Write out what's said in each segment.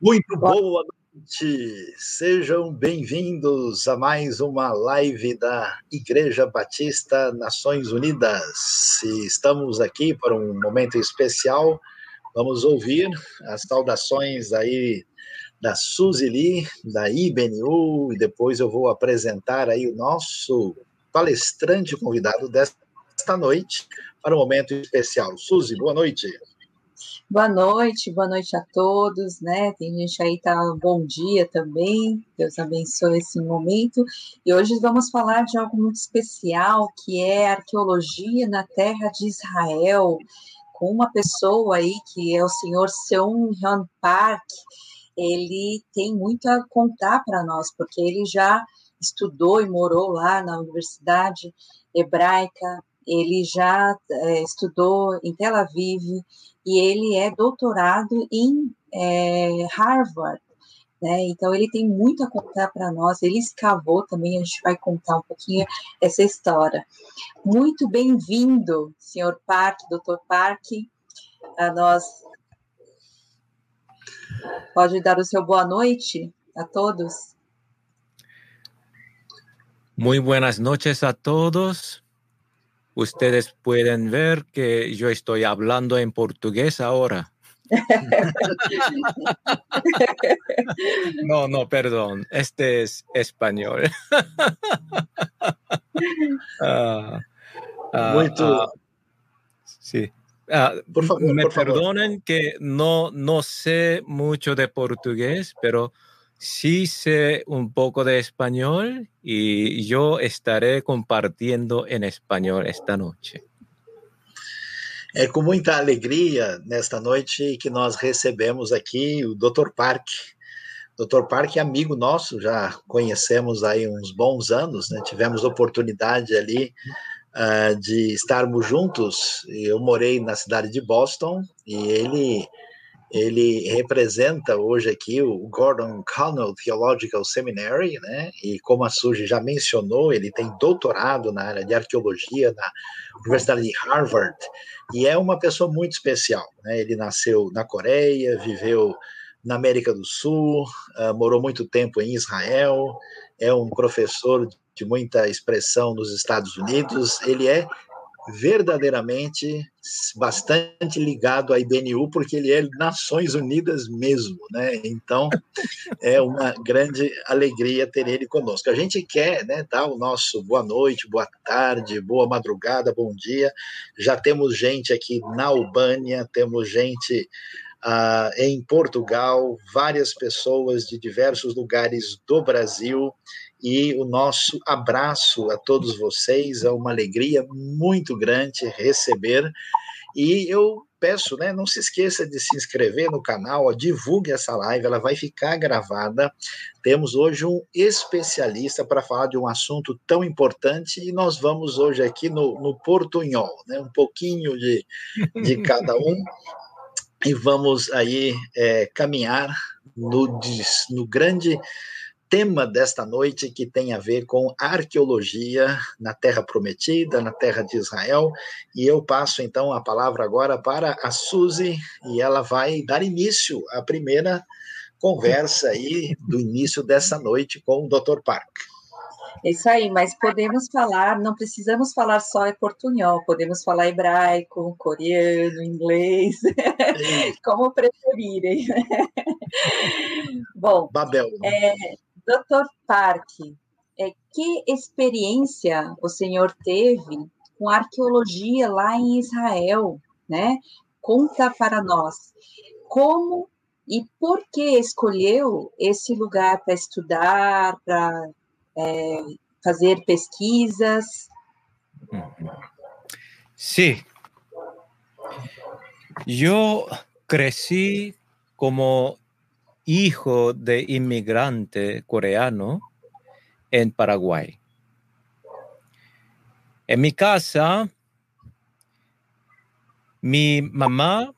Muito boa noite, sejam bem-vindos a mais uma live da Igreja Batista Nações Unidas. Estamos aqui para um momento especial, vamos ouvir as saudações aí da Suzy Lee, da IBNU, e depois eu vou apresentar aí o nosso palestrante convidado desta noite para um momento especial. Suzy, boa noite. Boa noite, boa noite a todos, né? Tem gente aí tá bom dia também. Deus abençoe esse momento. E hoje vamos falar de algo muito especial, que é arqueologia na terra de Israel, com uma pessoa aí que é o senhor Seung Hyun Park. Ele tem muito a contar para nós, porque ele já estudou e morou lá na Universidade Hebraica, ele já é, estudou em Tel Aviv e ele é doutorado em é, Harvard. Né? Então, ele tem muito a contar para nós. Ele escavou também, a gente vai contar um pouquinho essa história. Muito bem-vindo, senhor Park, doutor Park, a nós. Pode dar o seu boa noite a todos. Muy buenas noches a todos. Ustedes pueden ver que yo estoy hablando en portugués ahora. no, no, perdón. Este es español. uh, uh, sí. Por favor, me por perdonen que no, no sé mucho de portugués, pero Sí sé un poco de español y yo estaré compartiendo en español esta noite. É com muita alegria nesta noite que nós recebemos aqui o Dr. Park. Dr. Park é amigo nosso, já conhecemos aí uns bons anos, né? Tivemos oportunidade ali uh, de estarmos juntos. Eu morei na cidade de Boston e ele ele representa hoje aqui o Gordon Connell Theological Seminary, né? E como a Suji já mencionou, ele tem doutorado na área de arqueologia na Universidade de Harvard e é uma pessoa muito especial, né? Ele nasceu na Coreia, viveu na América do Sul, uh, morou muito tempo em Israel, é um professor de muita expressão nos Estados Unidos, ele é verdadeiramente bastante ligado à IBNU, porque ele é Nações Unidas mesmo, né? Então é uma grande alegria ter ele conosco. A gente quer né, dar o nosso boa noite, boa tarde, boa madrugada, bom dia. Já temos gente aqui na Albânia, temos gente Uh, em Portugal, várias pessoas de diversos lugares do Brasil e o nosso abraço a todos vocês. É uma alegria muito grande receber. E eu peço, né, não se esqueça de se inscrever no canal, ó, divulgue essa live, ela vai ficar gravada. Temos hoje um especialista para falar de um assunto tão importante e nós vamos hoje aqui no, no portunhol, né, um pouquinho de, de cada um. E vamos aí é, caminhar no, no grande tema desta noite que tem a ver com arqueologia na Terra Prometida, na Terra de Israel. E eu passo então a palavra agora para a Suzy e ela vai dar início à primeira conversa aí do início dessa noite com o Dr. Park. É isso aí, mas podemos falar, não precisamos falar só em portunhol, podemos falar hebraico, coreano, inglês, como preferirem. Bom, Babel. É, Doutor Parque, é, que experiência o senhor teve com arqueologia lá em Israel, né? Conta para nós como e por que escolheu esse lugar para estudar, para é, fazer pesquisas. Sí. Yo crecí como hijo de inmigrante coreano en Paraguay. En mi casa, mi mamá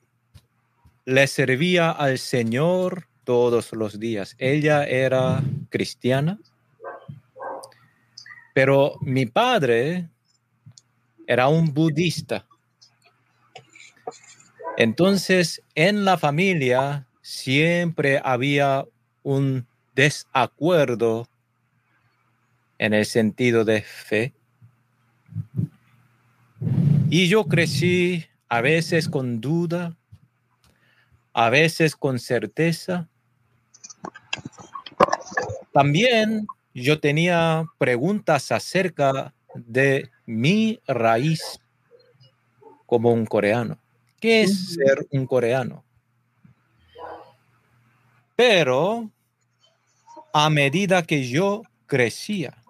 le servía al Señor todos los días. Ella era cristiana, pero mi padre era un budista. Entonces, en la familia siempre había un desacuerdo en el sentido de fe. Y yo crecí a veces con duda, a veces con certeza. También yo tenía preguntas acerca de mi raíz como un coreano. ¿Qué es ser un coreano? Pero a medida que yo crecía,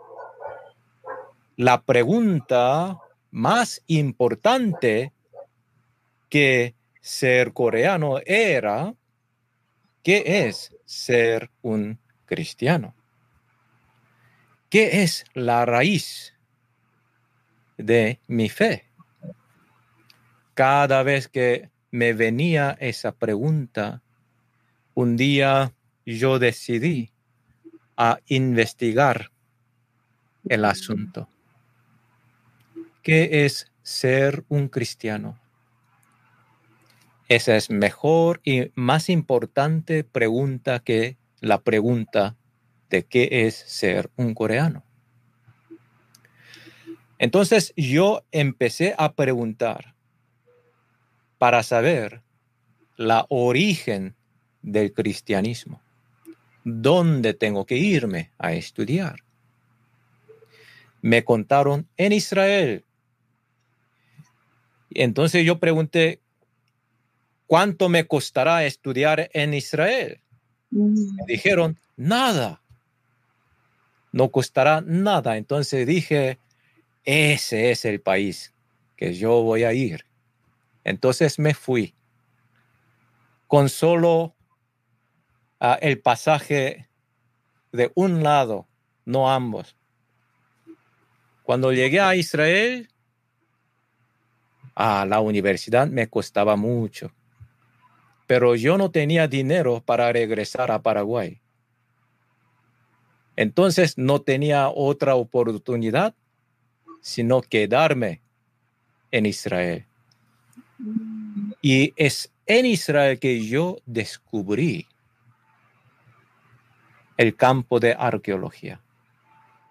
la pregunta más importante que ser coreano era, ¿qué es ser un cristiano? ¿Qué es la raíz de mi fe? Cada vez que me venía esa pregunta, un día yo decidí a investigar el asunto. ¿Qué es ser un cristiano? Esa es mejor y más importante pregunta que la pregunta de qué es ser un coreano. Entonces yo empecé a preguntar para saber la origen del cristianismo. ¿Dónde tengo que irme a estudiar? Me contaron en Israel. Entonces yo pregunté, ¿cuánto me costará estudiar en Israel? Mm. Me dijeron, nada no costará nada. Entonces dije, ese es el país que yo voy a ir. Entonces me fui con solo el pasaje de un lado, no ambos. Cuando llegué a Israel, a la universidad me costaba mucho, pero yo no tenía dinero para regresar a Paraguay. Entonces no tenía otra oportunidad sino quedarme en Israel. Y es en Israel que yo descubrí el campo de arqueología.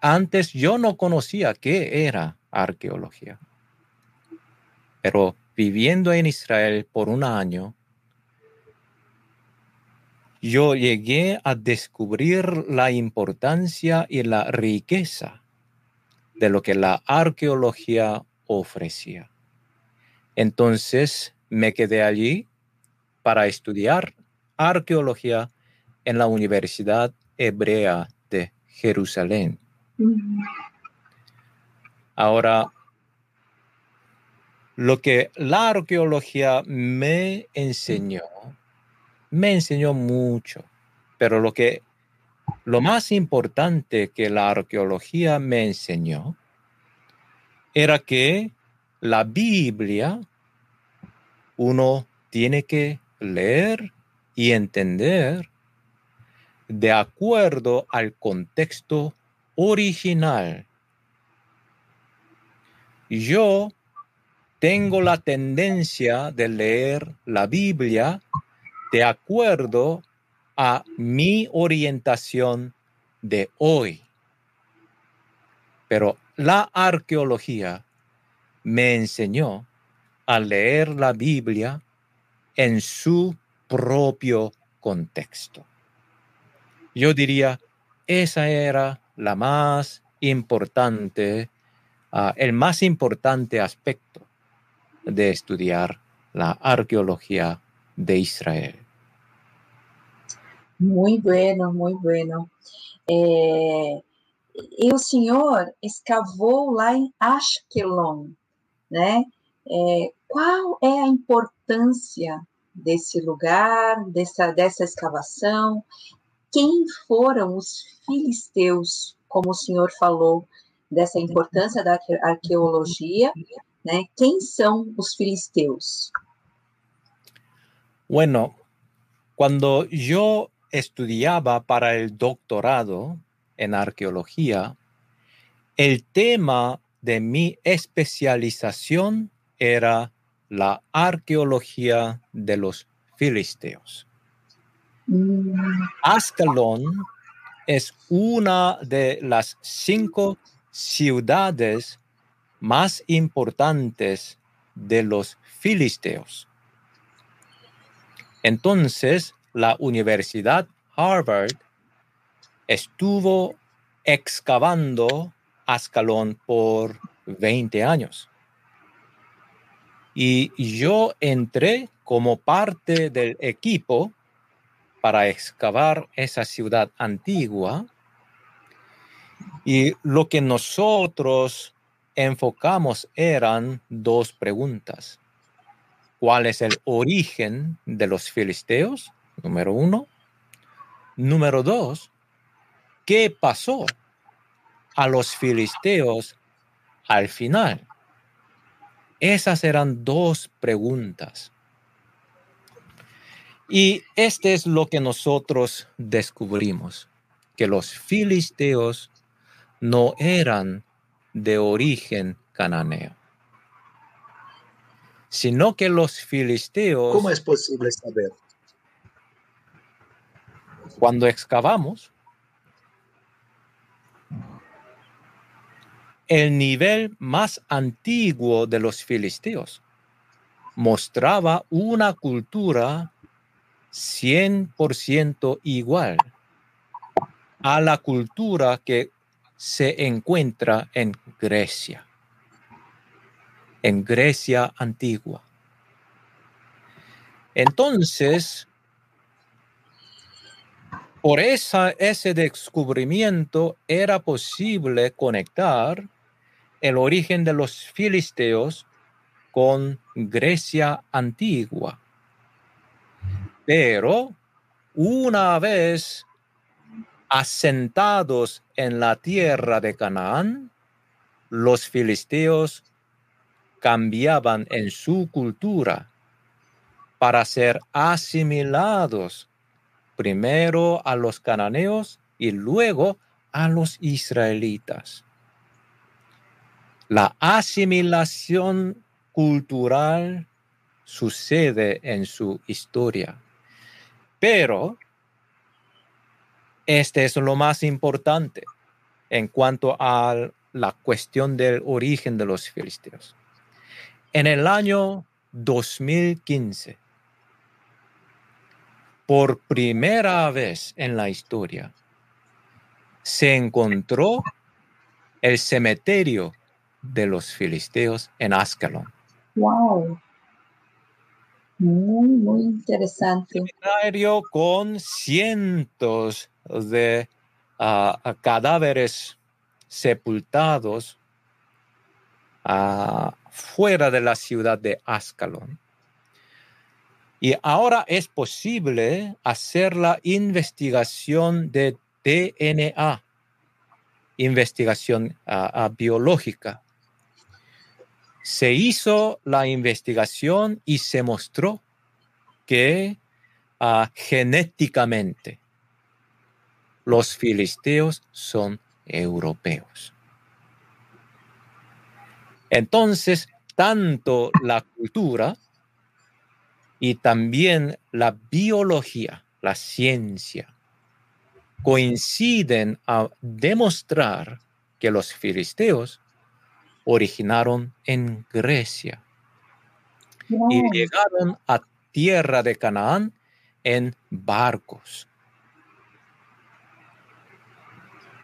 Antes yo no conocía qué era arqueología. Pero viviendo en Israel por un año, yo llegué a descubrir la importancia y la riqueza de lo que la arqueología ofrecía. Entonces me quedé allí para estudiar arqueología en la Universidad Hebrea de Jerusalén. Ahora, lo que la arqueología me enseñó me enseñó mucho, pero lo que lo más importante que la arqueología me enseñó era que la Biblia uno tiene que leer y entender de acuerdo al contexto original. Yo tengo la tendencia de leer la Biblia de acuerdo a mi orientación de hoy. Pero la arqueología me enseñó a leer la Biblia en su propio contexto. Yo diría, esa era la más importante, ah, el más importante aspecto de estudiar la arqueología de Israel. Muy bueno, muy bueno. E o senhor escavou lá em Ashkelon, né? Qual é a importância desse lugar, dessa, dessa escavação? Quem foram os filisteus, como o senhor falou, dessa importância da arqueologia, né? Quem são os filisteus? Bueno, cuando yo estudiaba para el doctorado en arqueología, el tema de mi especialización era la arqueología de los filisteos. Mm. Ascalón es una de las cinco ciudades más importantes de los filisteos. Entonces, la Universidad Harvard estuvo excavando Ascalón por 20 años. Y yo entré como parte del equipo para excavar esa ciudad antigua. Y lo que nosotros enfocamos eran dos preguntas. ¿Cuál es el origen de los filisteos? Número uno. Número dos, ¿qué pasó a los filisteos al final? Esas eran dos preguntas. Y este es lo que nosotros descubrimos, que los filisteos no eran de origen cananeo, sino que los filisteos... ¿Cómo es posible saber? Cuando excavamos, el nivel más antiguo de los filisteos mostraba una cultura 100% igual a la cultura que se encuentra en Grecia, en Grecia antigua. Entonces, por esa, ese descubrimiento era posible conectar el origen de los filisteos con Grecia antigua. Pero una vez asentados en la tierra de Canaán, los filisteos cambiaban en su cultura para ser asimilados primero a los cananeos y luego a los israelitas. La asimilación cultural sucede en su historia. Pero este es lo más importante en cuanto a la cuestión del origen de los filisteos. En el año 2015, por primera vez en la historia, se encontró el cementerio de los filisteos en Ascalon. Wow. Muy, interesante. Un con cientos de ah, cadáveres sepultados uh, fuera de la ciudad de Ascalon. Y ahora es posible hacer la investigación de DNA, investigación ah, biológica se hizo la investigación y se mostró que ah, genéticamente los filisteos son europeos. Entonces, tanto la cultura y también la biología, la ciencia, coinciden a demostrar que los filisteos originaron en Grecia y llegaron a tierra de Canaán en barcos,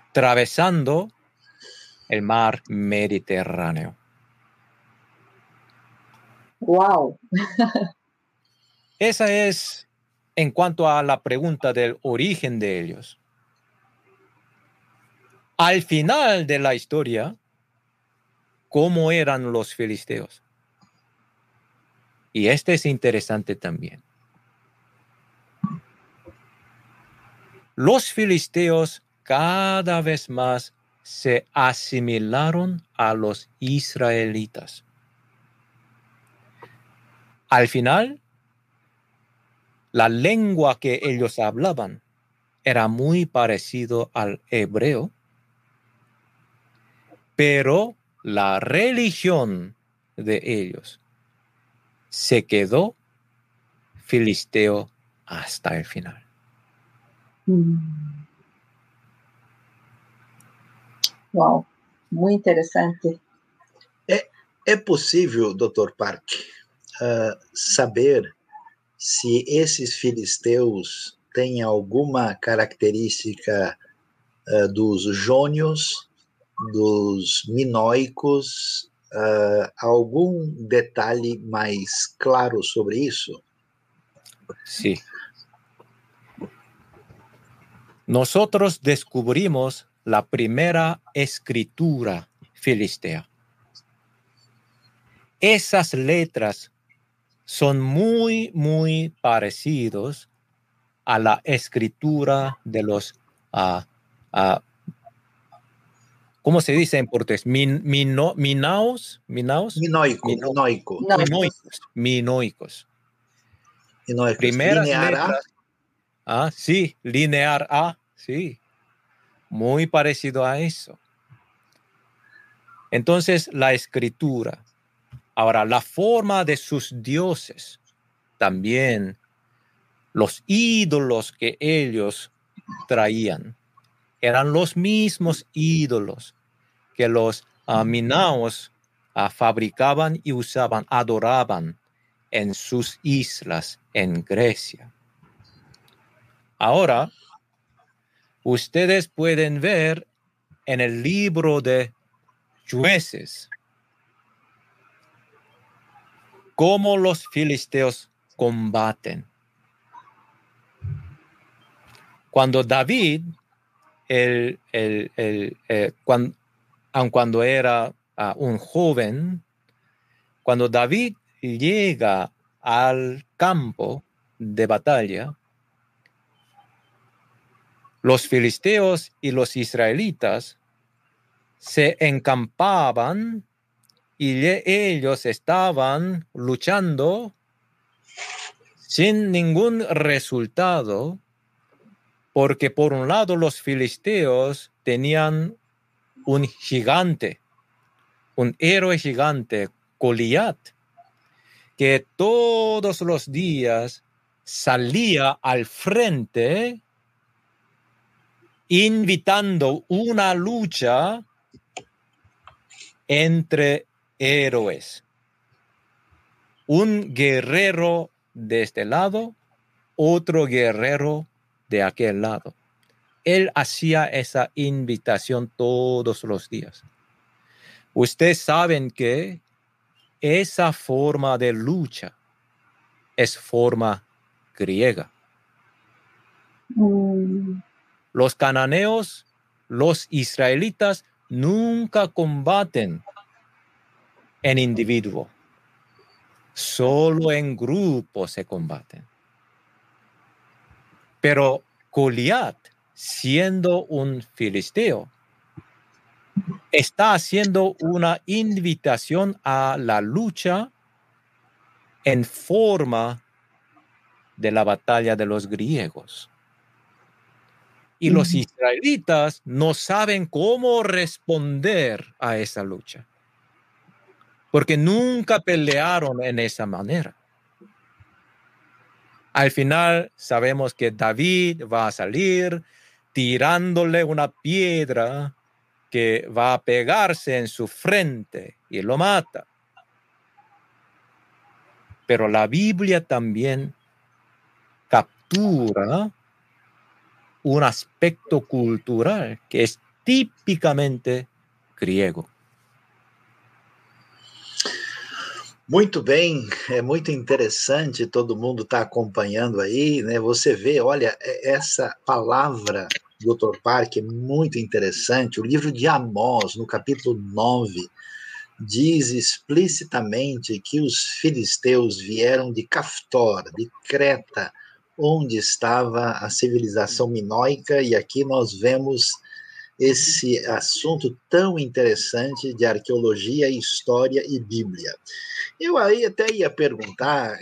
atravesando el mar Mediterráneo. Wow. Esa es en cuanto a la pregunta del origen de ellos. Al final de la historia, cómo eran los filisteos. Y este es interesante también. Los filisteos cada vez más se asimilaron a los israelitas. Al final, la lengua que ellos hablaban era muy parecido al hebreo, pero la religión de ellos se quedó filisteo hasta el final. Hum. Uau, muito interessante. É, é possível, Dr. Park, uh, saber se esses filisteus têm alguma característica uh, dos jônios, dos minoicos, uh, algum detalhe mais claro sobre isso? Sim. Nosotros descubrimos la primera escritura filistea. Esas letras son muy, muy parecidos a la escritura de los, uh, ¿cómo se dice en portugués? Min, mino, minaos, minaos? Minoico, mino, minoico. Minoicos. Minoicos. Minoicos. Primeras linear letras, A. Ah, sí, linear A, sí. Muy parecido a eso. Entonces, la escritura. Ahora, la forma de sus dioses, también los ídolos que ellos traían, eran los mismos ídolos que los uh, minaos uh, fabricaban y usaban, adoraban en sus islas en Grecia. Ahora, ustedes pueden ver en el libro de jueces cómo los filisteos combaten. Cuando David, el, el, el, eh, cuando, aun cuando era uh, un joven, cuando David llega al campo de batalla, los filisteos y los israelitas se encampaban y ellos estaban luchando sin ningún resultado, porque por un lado los filisteos tenían un gigante, un héroe gigante, Goliat, que todos los días salía al frente invitando una lucha entre héroes. Un guerrero de este lado, otro guerrero de aquel lado. Él hacía esa invitación todos los días. Ustedes saben que esa forma de lucha es forma griega. Mm. Los cananeos, los israelitas nunca combaten en individuo. Solo en grupo se combaten. Pero Goliat, siendo un filisteo, está haciendo una invitación a la lucha en forma de la batalla de los griegos. Y los israelitas no saben cómo responder a esa lucha, porque nunca pelearon en esa manera. Al final sabemos que David va a salir tirándole una piedra que va a pegarse en su frente y lo mata. Pero la Biblia también captura un aspecto cultural que es típicamente griego. Muito bem, é muito interessante, todo mundo está acompanhando aí, né? Você vê, olha, é, essa palavra, Dr. Park, é muito interessante. O livro de Amós, no capítulo 9, diz explicitamente que os filisteus vieram de Caftor, de Creta, onde estava a civilização minoica, e aqui nós vemos esse assunto tão interessante de arqueologia, história e Bíblia. Eu aí até ia perguntar,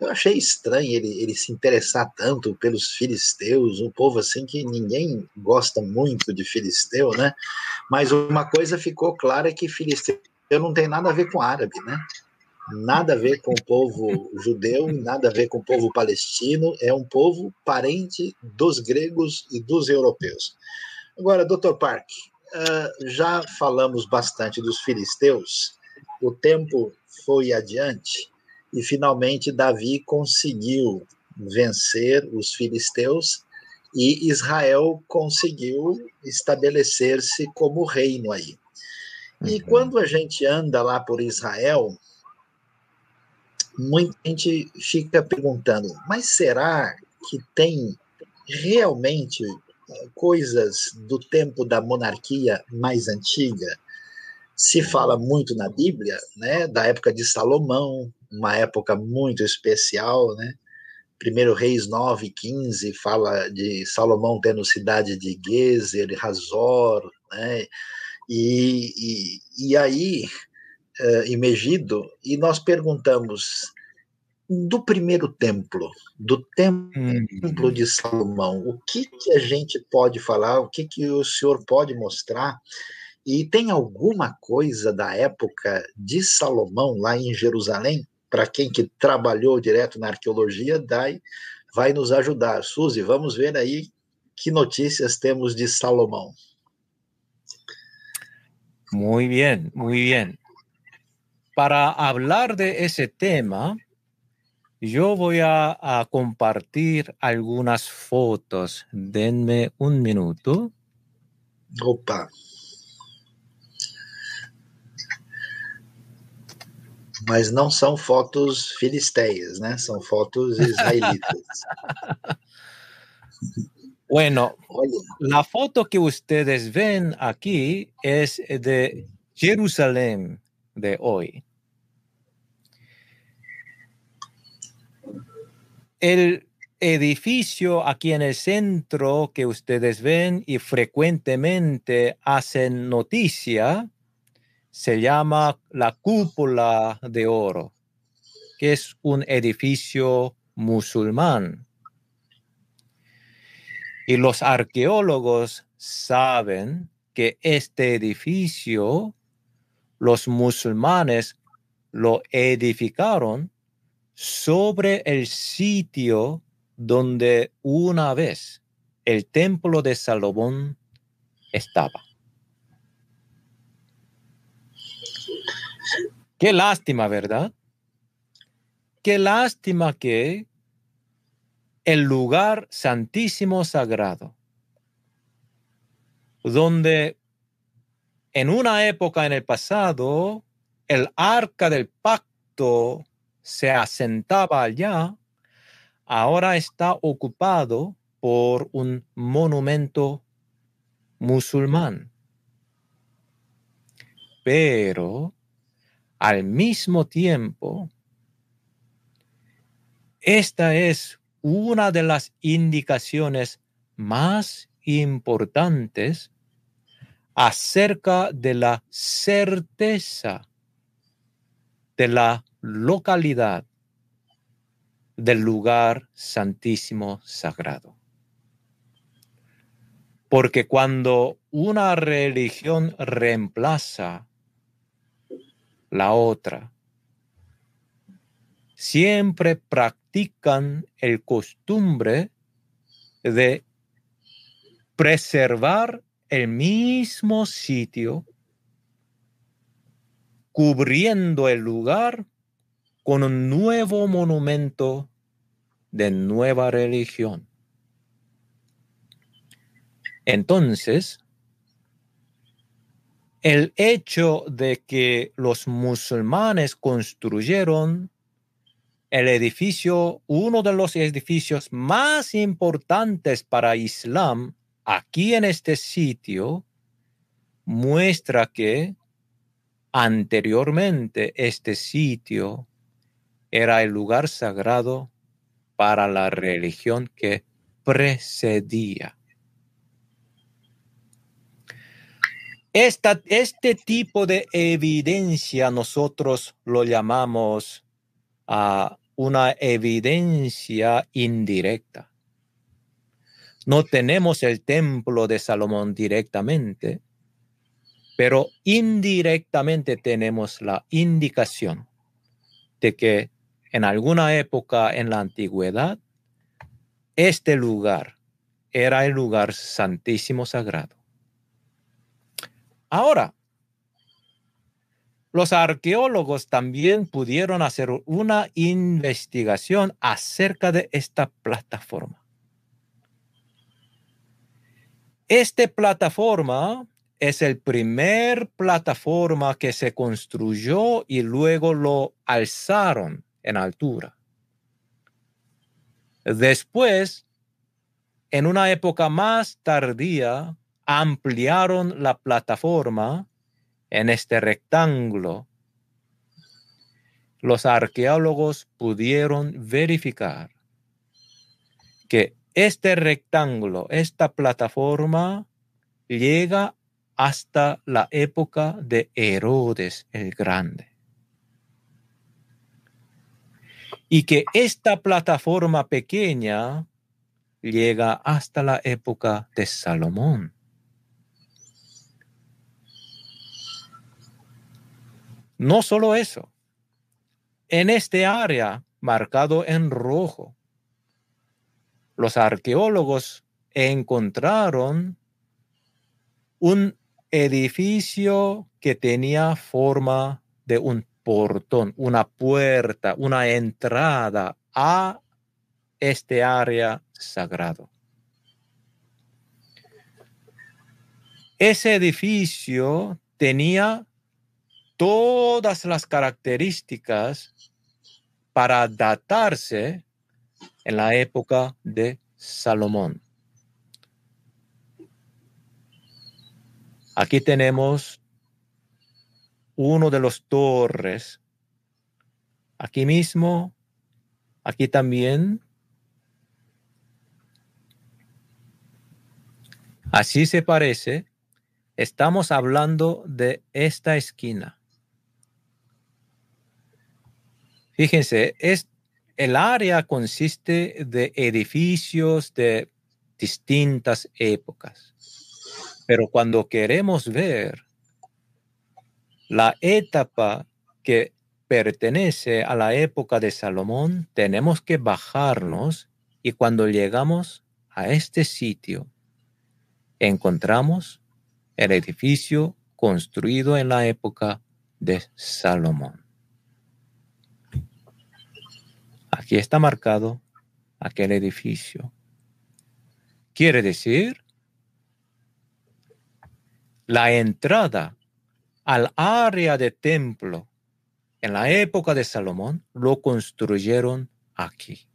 eu achei estranho ele, ele se interessar tanto pelos filisteus, um povo assim que ninguém gosta muito de filisteu, né? Mas uma coisa ficou clara é que filisteu não tem nada a ver com árabe, né? nada a ver com o povo judeu, nada a ver com o povo palestino, é um povo parente dos gregos e dos europeus. Agora, Dr. Park, uh, já falamos bastante dos filisteus, o tempo foi adiante e finalmente Davi conseguiu vencer os filisteus e Israel conseguiu estabelecer-se como reino aí. E uhum. quando a gente anda lá por Israel, muita gente fica perguntando, mas será que tem realmente coisas do tempo da monarquia mais antiga? Se fala muito na Bíblia, né, da época de Salomão, uma época muito especial, né? Primeiro Reis 9, 15 fala de Salomão tendo cidade de Gezer, Razor, né? E, e, e aí, uh, em Megido, e nós perguntamos do primeiro templo, do templo hum. de Salomão, o que, que a gente pode falar, o que, que o senhor pode mostrar? E tem alguma coisa da época de Salomão lá em Jerusalém? para quem que trabalhou direto na arqueologia, dai, vai nos ajudar. Suzy, vamos ver aí que notícias temos de Salomão. Muy bien, muy bien. Para hablar de ese tema, yo voy a, a compartir algunas fotos. Denme un minuto. Opa. mas não são fotos filisteias, né? São fotos israelitas. Bueno, la foto que ustedes ven aquí es de Jerusalén de hoy. El edificio aquí en el centro que ustedes ven y frecuentemente hacen noticia se llama la cúpula de oro, que es un edificio musulmán. Y los arqueólogos saben que este edificio los musulmanes lo edificaron sobre el sitio donde una vez el templo de Salomón estaba. Qué lástima, ¿verdad? Qué lástima que el lugar santísimo sagrado, donde en una época en el pasado el arca del pacto se asentaba allá, ahora está ocupado por un monumento musulmán. Pero al mismo tiempo, esta es una de las indicaciones más importantes acerca de la certeza de la localidad del lugar santísimo sagrado. Porque cuando una religión reemplaza la otra. Siempre practican el costumbre de preservar el mismo sitio, cubriendo el lugar con un nuevo monumento de nueva religión. Entonces, el hecho de que los musulmanes construyeron el edificio, uno de los edificios más importantes para Islam aquí en este sitio, muestra que anteriormente este sitio era el lugar sagrado para la religión que precedía. este tipo de evidencia nosotros lo llamamos a una evidencia indirecta. No tenemos el templo de Salomón directamente, pero indirectamente tenemos la indicación de que en alguna época en la antigüedad, este lugar era el lugar santísimo sagrado. Ahora, los arqueólogos también pudieron hacer una investigación acerca de esta plataforma. Esta plataforma es el primer plataforma que se construyó y luego lo alzaron en altura. Después, en una época más tardía, ampliaron la plataforma en este rectángulo. Los arqueólogos pudieron verificar que este rectángulo, esta plataforma, llega hasta la época de Herodes el Grande. Y que esta plataforma pequeña llega hasta la época de Salomón. No solo eso, en este área marcado en rojo, los arqueólogos encontraron un edificio que tenía forma de un portón, una puerta, una entrada a este área sagrado. Ese edificio tenía todas las características para datarse en la época de Salomón. Aquí tenemos uno de los torres. Aquí mismo, aquí también. Así se parece. Estamos hablando de esta esquina. Fíjense, es, el área consiste de edificios de distintas épocas. Pero cuando queremos ver la etapa que pertenece a la época de Salomón, tenemos que bajarnos y cuando llegamos a este sitio, encontramos el edificio construido en la época de Salomón. Aquí está marcado aquel edificio. Quiere decir la entrada al área de templo en la época de Salomón lo construyeron aquí.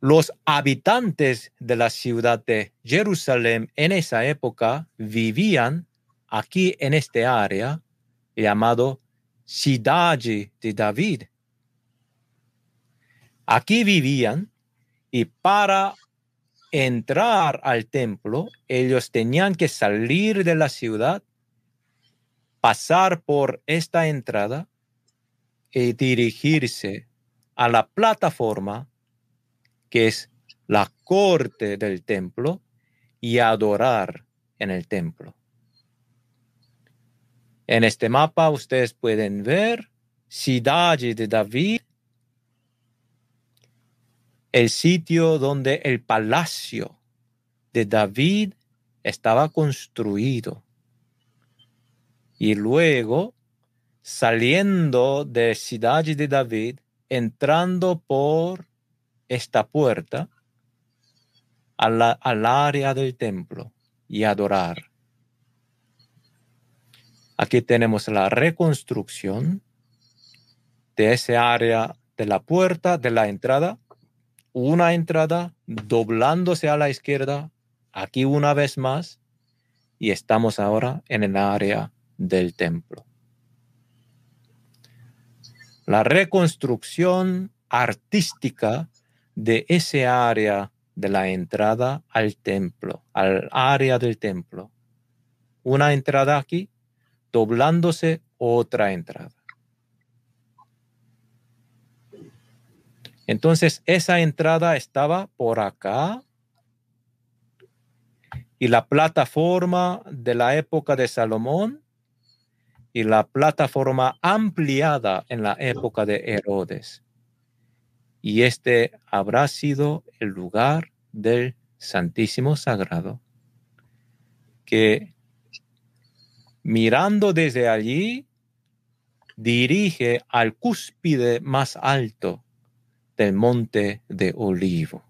Los habitantes de la ciudad de Jerusalén en esa época vivían aquí en este área llamado Ciudad de David. Aquí vivían y para entrar al templo, ellos tenían que salir de la ciudad, pasar por esta entrada y dirigirse a la plataforma que es la corte del templo y adorar en el templo. En este mapa ustedes pueden ver Ciudad de David el sitio donde el palacio de David estaba construido. Y luego, saliendo de Ciudad de David, entrando por esta puerta al área del templo y adorar. Aquí tenemos la reconstrucción de ese área de la puerta, de la entrada, una entrada doblándose a la izquierda, aquí una vez más, y estamos ahora en el área del templo. La reconstrucción artística de ese área de la entrada al templo, al área del templo. Una entrada aquí, doblándose otra entrada. Entonces esa entrada estaba por acá y la plataforma de la época de Salomón y la plataforma ampliada en la época de Herodes. Y este habrá sido el lugar del Santísimo Sagrado, que mirando desde allí, dirige al cúspide más alto del monte de Olivo.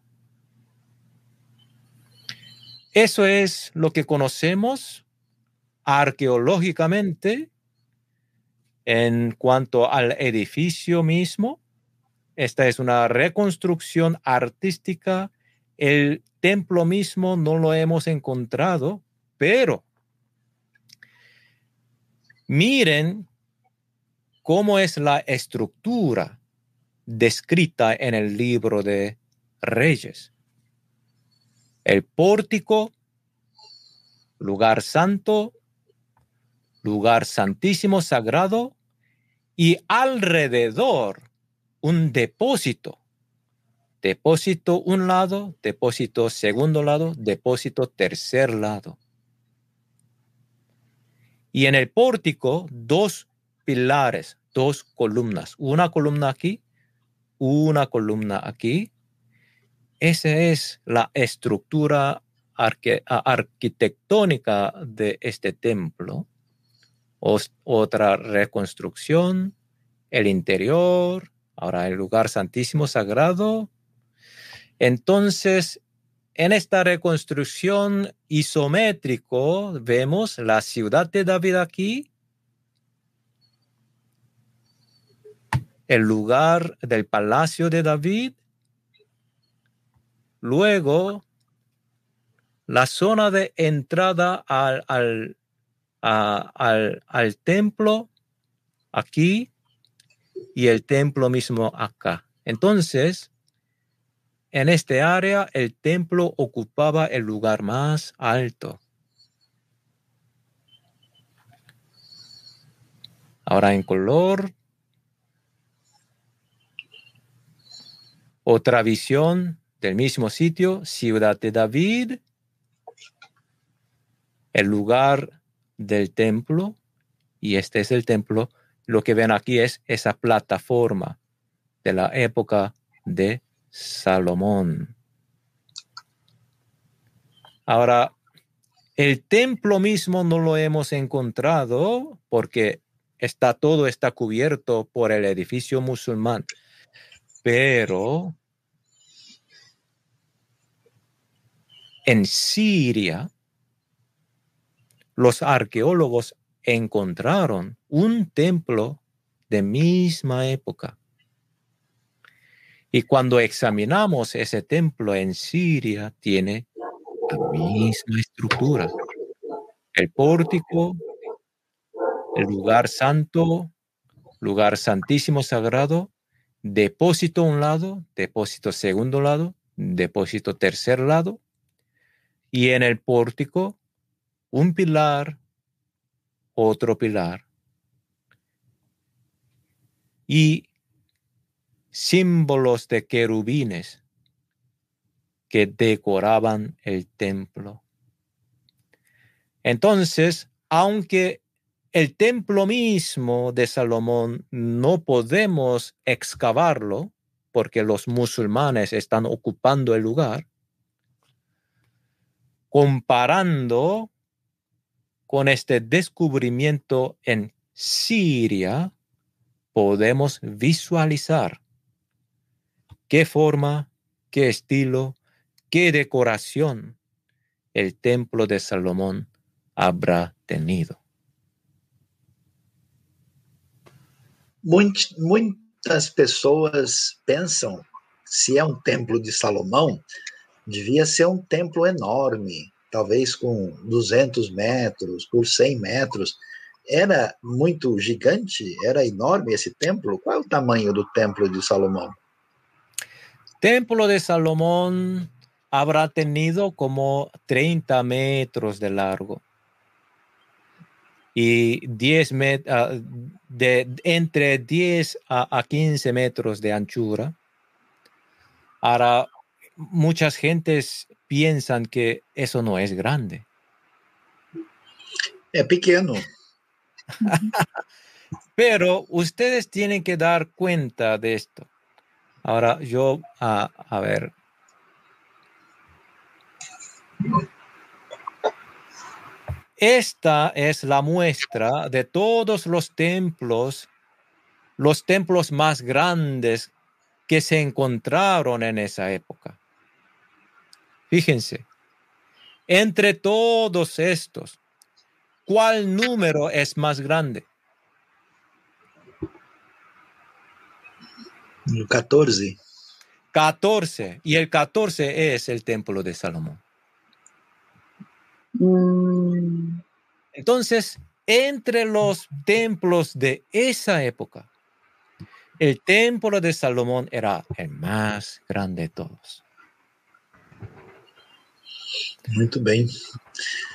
Eso es lo que conocemos arqueológicamente en cuanto al edificio mismo. Esta es una reconstrucción artística. El templo mismo no lo hemos encontrado, pero miren cómo es la estructura descrita en el libro de Reyes el pórtico, lugar santo, lugar santísimo sagrado y alrededor un depósito. Depósito un lado, depósito segundo lado, depósito tercer lado. Y en el pórtico dos pilares, dos columnas, una columna aquí, una columna aquí, esa es la estructura arquitectónica de este templo. otra reconstrucción, el interior, ahora el lugar santísimo sagrado. Entonces, en esta reconstrucción isométrico vemos la ciudad de David aquí, el lugar del palacio de David Luego, la zona de entrada al, al, al, templo aquí y el templo mismo acá. Entonces, en este área el templo ocupaba el lugar más alto. Ahora en color. Otra visión del mismo sitio, Ciudad de David, el lugar del templo, y este es el templo, lo que ven aquí es esa plataforma de la época de Salomón. Ahora, el templo mismo no lo hemos encontrado porque está todo está cubierto por el edificio musulmán, pero En Siria, los arqueólogos encontraron un templo de misma época. Y cuando examinamos ese templo en Siria, tiene la misma estructura. El pórtico, el lugar santo, lugar santísimo sagrado, depósito un lado, depósito segundo lado, depósito tercer lado, y en el pórtico un pilar, otro pilar y símbolos de querubines que decoraban el templo. Entonces, aunque el templo mismo de Salomón no podemos excavarlo porque los musulmanes están ocupando el lugar, comparando con este descubrimiento en Siria, podemos visualizar qué forma, qué estilo, qué decoración el templo de Salomón habrá tenido. Muitas pessoas pensam, se é um templo de Salomão, devia ser um templo enorme, talvez com 200 metros por 100 metros. Era muito gigante? Era enorme esse templo? Qual é o tamanho do templo de Salomão? Templo de Salomón habrá tenido como 30 metros de largo y 10 met uh, de, entre 10 a, a 15 metros de anchura. Ahora, muchas gentes piensan que eso no es grande. Es pequeño. Pero ustedes tienen que dar cuenta de esto. Ahora yo, a, a ver. Esta es la muestra de todos los templos, los templos más grandes que se encontraron en esa época. Fíjense, entre todos estos, ¿cuál número es más grande? El 14. 14. Y el 14 es el templo de Salomón. Mm. Entonces, entre los templos de esa época, el templo de Salomón era el más grande de todos. Muy bien.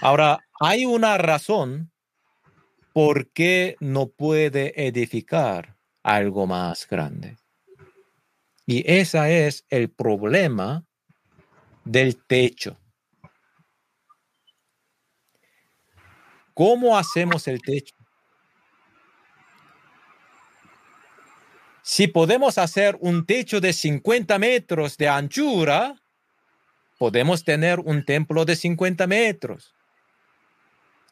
Ahora, hay una razón por qué no puede edificar algo más grande. Y ese es el problema del techo. ¿Cómo hacemos el techo? Si podemos hacer un techo de 50 metros de anchura, podemos tener un templo de 50 metros.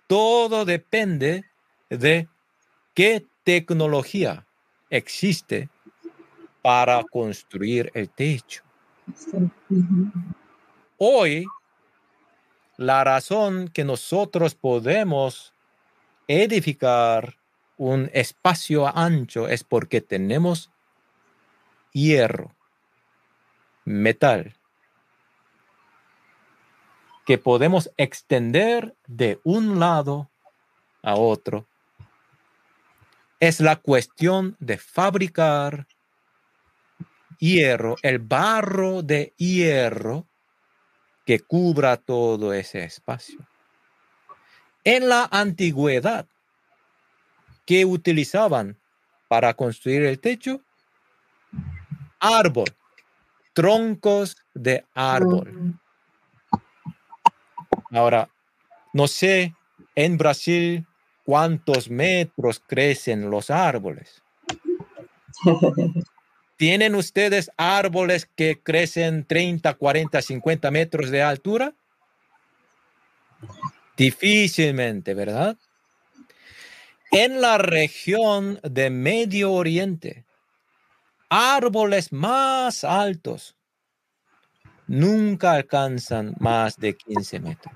Todo depende de qué tecnología existe para construir el techo. Hoy, la razón que nosotros podemos edificar un espacio ancho es porque tenemos hierro, metal, que podemos extender de un lado a otro. Es la cuestión de fabricar hierro, el barro de hierro que cubra todo ese espacio. En la antigüedad, ¿qué utilizaban para construir el techo? Árbol, troncos de árbol. Ahora, no sé en Brasil cuántos metros crecen los árboles. ¿Tienen ustedes árboles que crecen 30, 40, 50 metros de altura? Difícilmente, ¿verdad? En la región de Medio Oriente, árboles más altos nunca alcanzan más de 15 metros.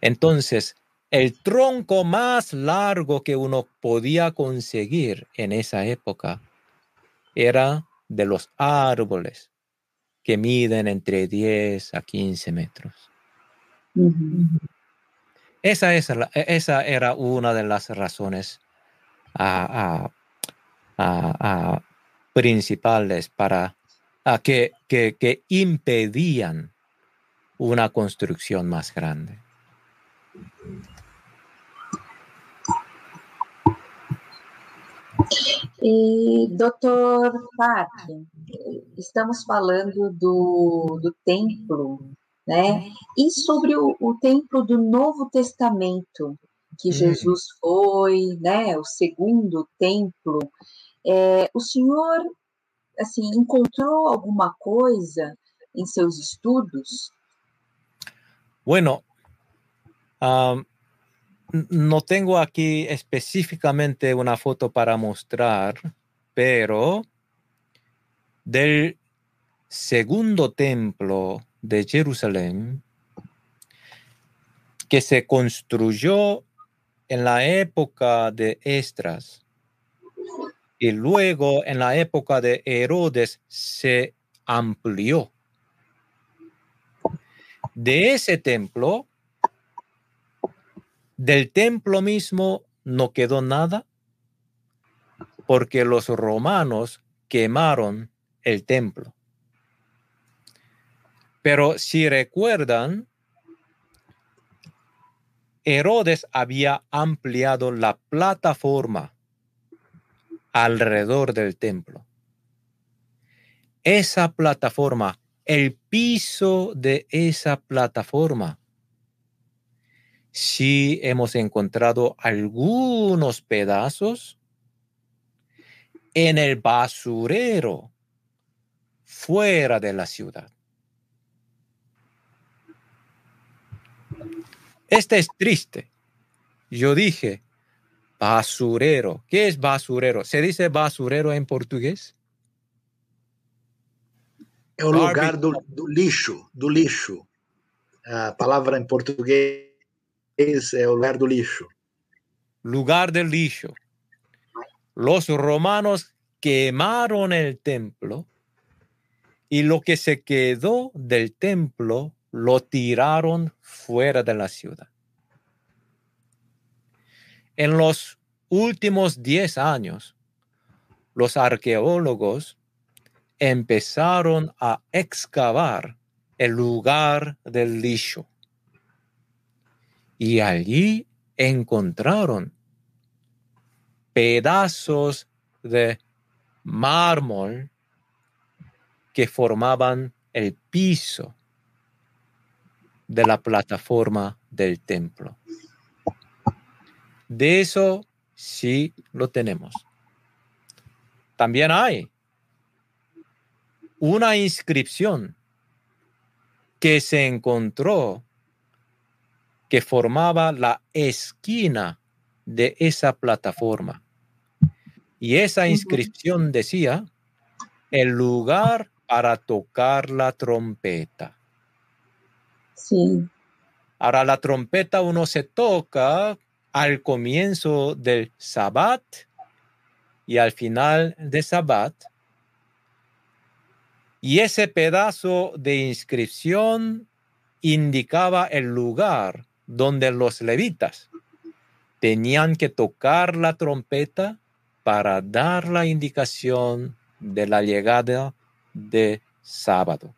Entonces, el tronco más largo que uno podía conseguir en esa época era de los árboles que miden entre 10 a 15 metros. esa, esa, era una de las razones principales para que, que impedían una construcción más grande. E, doutor Park, estamos falando do, do templo, né? E sobre o, o templo do Novo Testamento, que hum. Jesus foi, né? O segundo templo. É, o senhor, assim, encontrou alguma coisa em seus estudos? Bueno, um, no tengo aquí específicamente una foto para mostrar, pero del segundo templo de Jerusalén, que se construyó en la época de Estras y luego en la época de Herodes se amplió. De ese templo del templo mismo no quedó nada porque los romanos quemaron el templo. Pero si recuerdan, Herodes había ampliado la plataforma alrededor del templo. esa plataforma, el piso de esa plataforma, sí hemos encontrado algunos pedazos en el basurero fuera de la ciudad. Este es triste. Yo dije, basurero. ¿Qué es basurero? ¿Se dice basurero en portugués? Es un lugar do, do lixo, do lixo. A palavra em português é o lugar do lixo. Lugar del lixo. Los romanos quemaron el templo y lo que se quedó del templo lo tiraron fuera de la ciudad. En los últimos 10 años, los arqueólogos empezaron a excavar el lugar del lixo. Y allí encontraron pedazos de mármol que formaban el piso de la plataforma del templo. De eso sí lo tenemos. También hay una inscripción que se encontró que formaba la esquina de esa plataforma. Y esa inscripción decía, el lugar para tocar la trompeta. Sí. Ahora la trompeta uno se toca al comienzo del sabbat y al final de sabbat. Y ese pedazo de inscripción indicaba el lugar donde los levitas tenían que tocar la trompeta para dar la indicación de la llegada de sábado.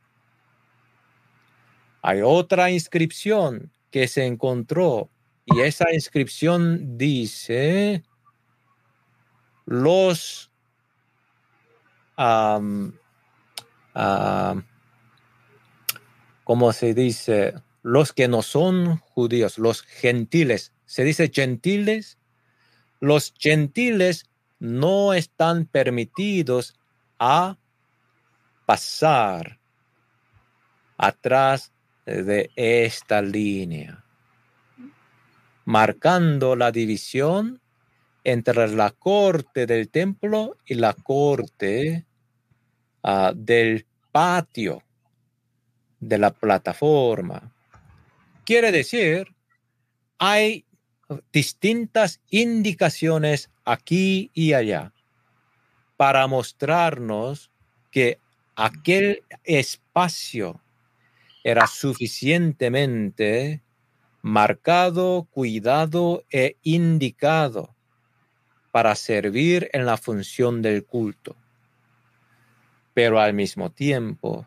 Hay otra inscripción que se encontró y esa inscripción dice, los, ¿cómo se dice? Los que no son judíos, los gentiles. ¿Se dice gentiles? Los gentiles no están permitidos a pasar atrás de esta línea marcando la división entre la corte del templo y la corte ah, del patio de la plataforma. Quiere decir, hay distintas indicaciones aquí y allá para mostrarnos que aquel espacio era suficientemente marcado, cuidado e indicado para servir en la función del culto. Pero al mismo tiempo,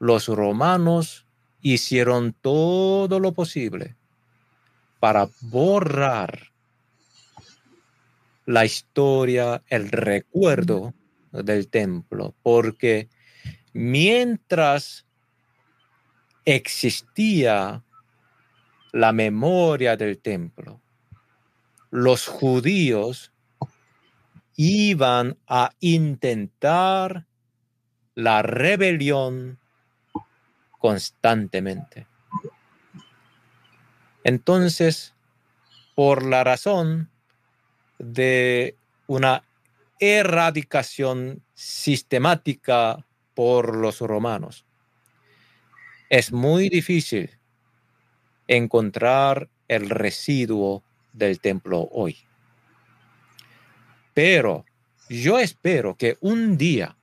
los romanos hicieron todo lo posible para borrar la historia, el recuerdo del templo, porque mientras existía la memoria del templo. Los judíos iban a intentar la rebelión constantemente. Entonces, por la razón de una erradicación sistemática por los romanos, es muy difícil encontrar el residuo del templo hoy. Pero yo espero que un día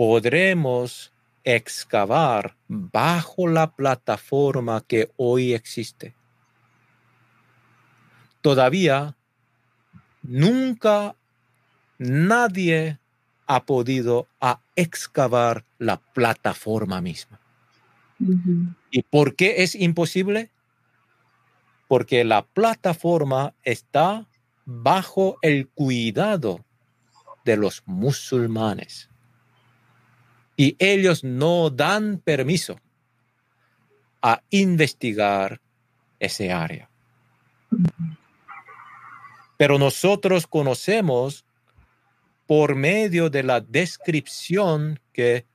podremos excavar bajo la plataforma que hoy existe. Todavía nunca nadie ha podido a excavar la plataforma misma. ¿Y por qué es imposible? Porque la plataforma está bajo el cuidado de los musulmanes. Y ellos no dan permiso a investigar ese área. Pero nosotros conocemos por medio de la descripción que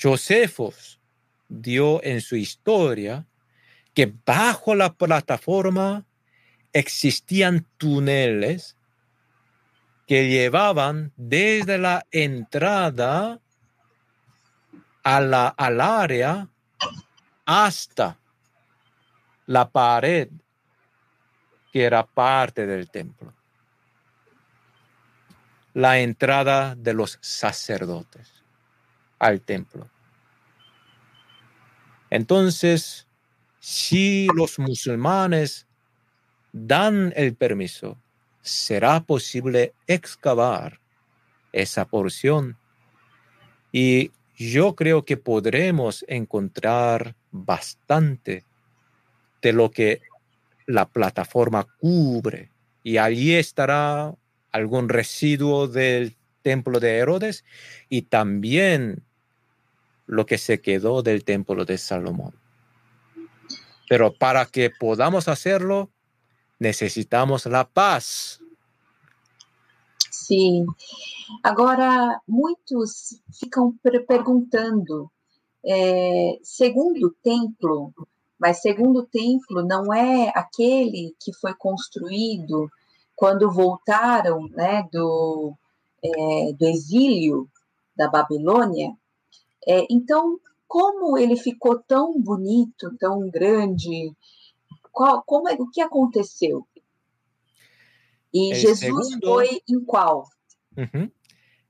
Josefos dio en su historia, que bajo la plataforma existían túneles que llevaban desde la entrada a la, al área hasta la pared que era parte del templo. La entrada de los sacerdotes al templo. Entonces, si los musulmanes dan el permiso, será posible excavar esa porción. Y yo creo que podremos encontrar bastante de lo que la plataforma cubre. Y allí estará algún residuo del templo de Herodes y también lo que se quedó del templo de Salomón. Pero para que podamos hacerlo, necesitamos la paz. Sim. Agora, muitos ficam perguntando, é, segundo templo, mas segundo templo não é aquele que foi construído quando voltaram né, do, é, do exílio da Babilônia. É, então, como ele ficou tão bonito, tão grande, qual, como é, o que aconteceu? E Jesus segundo, foi em qual? Uh -huh.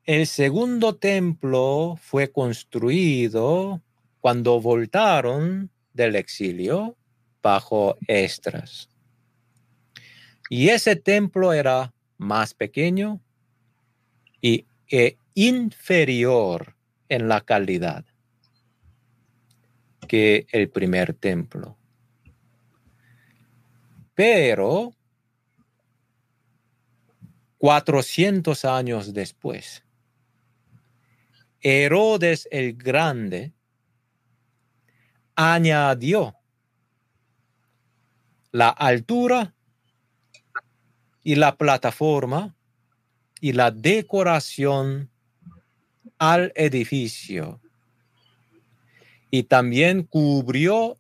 El segundo templo fue construido cuando voltaron del exilio bajo Estras. Y ese templo era más pequeño y e inferior en la calidad que el primer templo. Pero 400 años después, Herodes el Grande añadió la altura y la plataforma y la decoración al edificio y también cubrió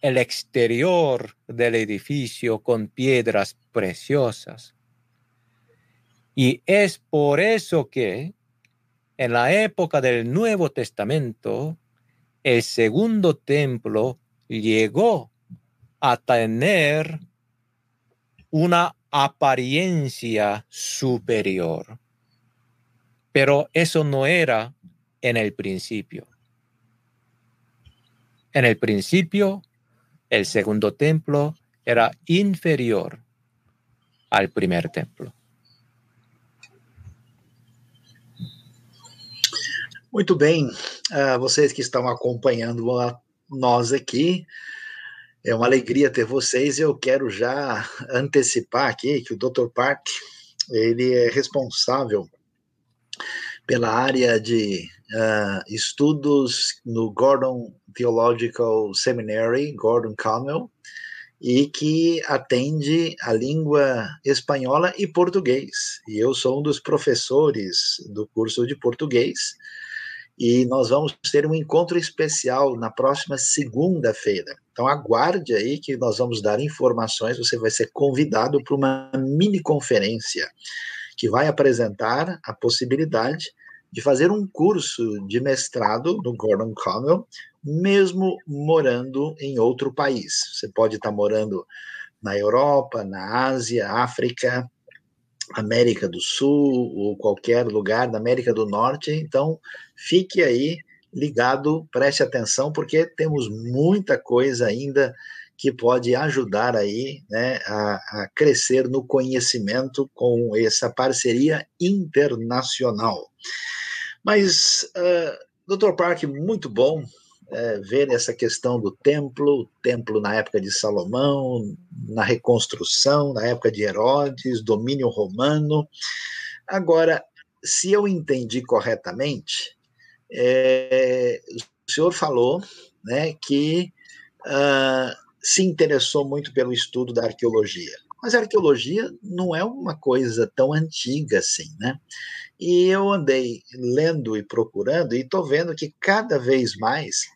el exterior del edificio con piedras preciosas. Y es por eso que en la época del Nuevo Testamento, el segundo templo llegó a tener una apariencia superior. Pero eso no era en el principio. En el principio, el segundo templo era inferior al primer templo. Muito bem, uh, vocês que estão acompanhando a, nós aqui, é uma alegria ter vocês. Eu quero já antecipar aqui que o Dr. Park ele é responsável pela área de uh, estudos no Gordon Theological Seminary, Gordon Conwell, e que atende a língua espanhola e português. E eu sou um dos professores do curso de português e nós vamos ter um encontro especial na próxima segunda-feira. Então aguarde aí que nós vamos dar informações, você vai ser convidado para uma mini conferência que vai apresentar a possibilidade de fazer um curso de mestrado no Gordon Conwell, mesmo morando em outro país. Você pode estar morando na Europa, na Ásia, África, América do Sul ou qualquer lugar da América do Norte. Então, fique aí ligado, preste atenção, porque temos muita coisa ainda que pode ajudar aí né, a, a crescer no conhecimento com essa parceria internacional. Mas, uh, Dr. Park, muito bom é, ver essa questão do templo, o templo na época de Salomão, na reconstrução, na época de Herodes, domínio romano. Agora, se eu entendi corretamente, é, o senhor falou né, que uh, se interessou muito pelo estudo da arqueologia. Mas a arqueologia não é uma coisa tão antiga assim, né? E eu andei lendo e procurando e estou vendo que cada vez mais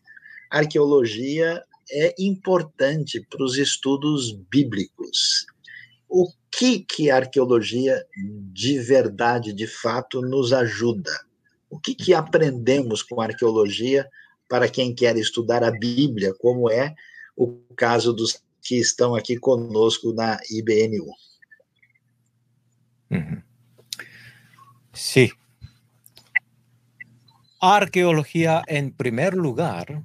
arqueologia é importante para os estudos bíblicos. O que, que a arqueologia de verdade, de fato, nos ajuda? O que, que aprendemos com a arqueologia para quem quer estudar a Bíblia, como é o caso dos que estão aqui conosco na IBNU? Uhum. Sí. Arqueología, en primer lugar,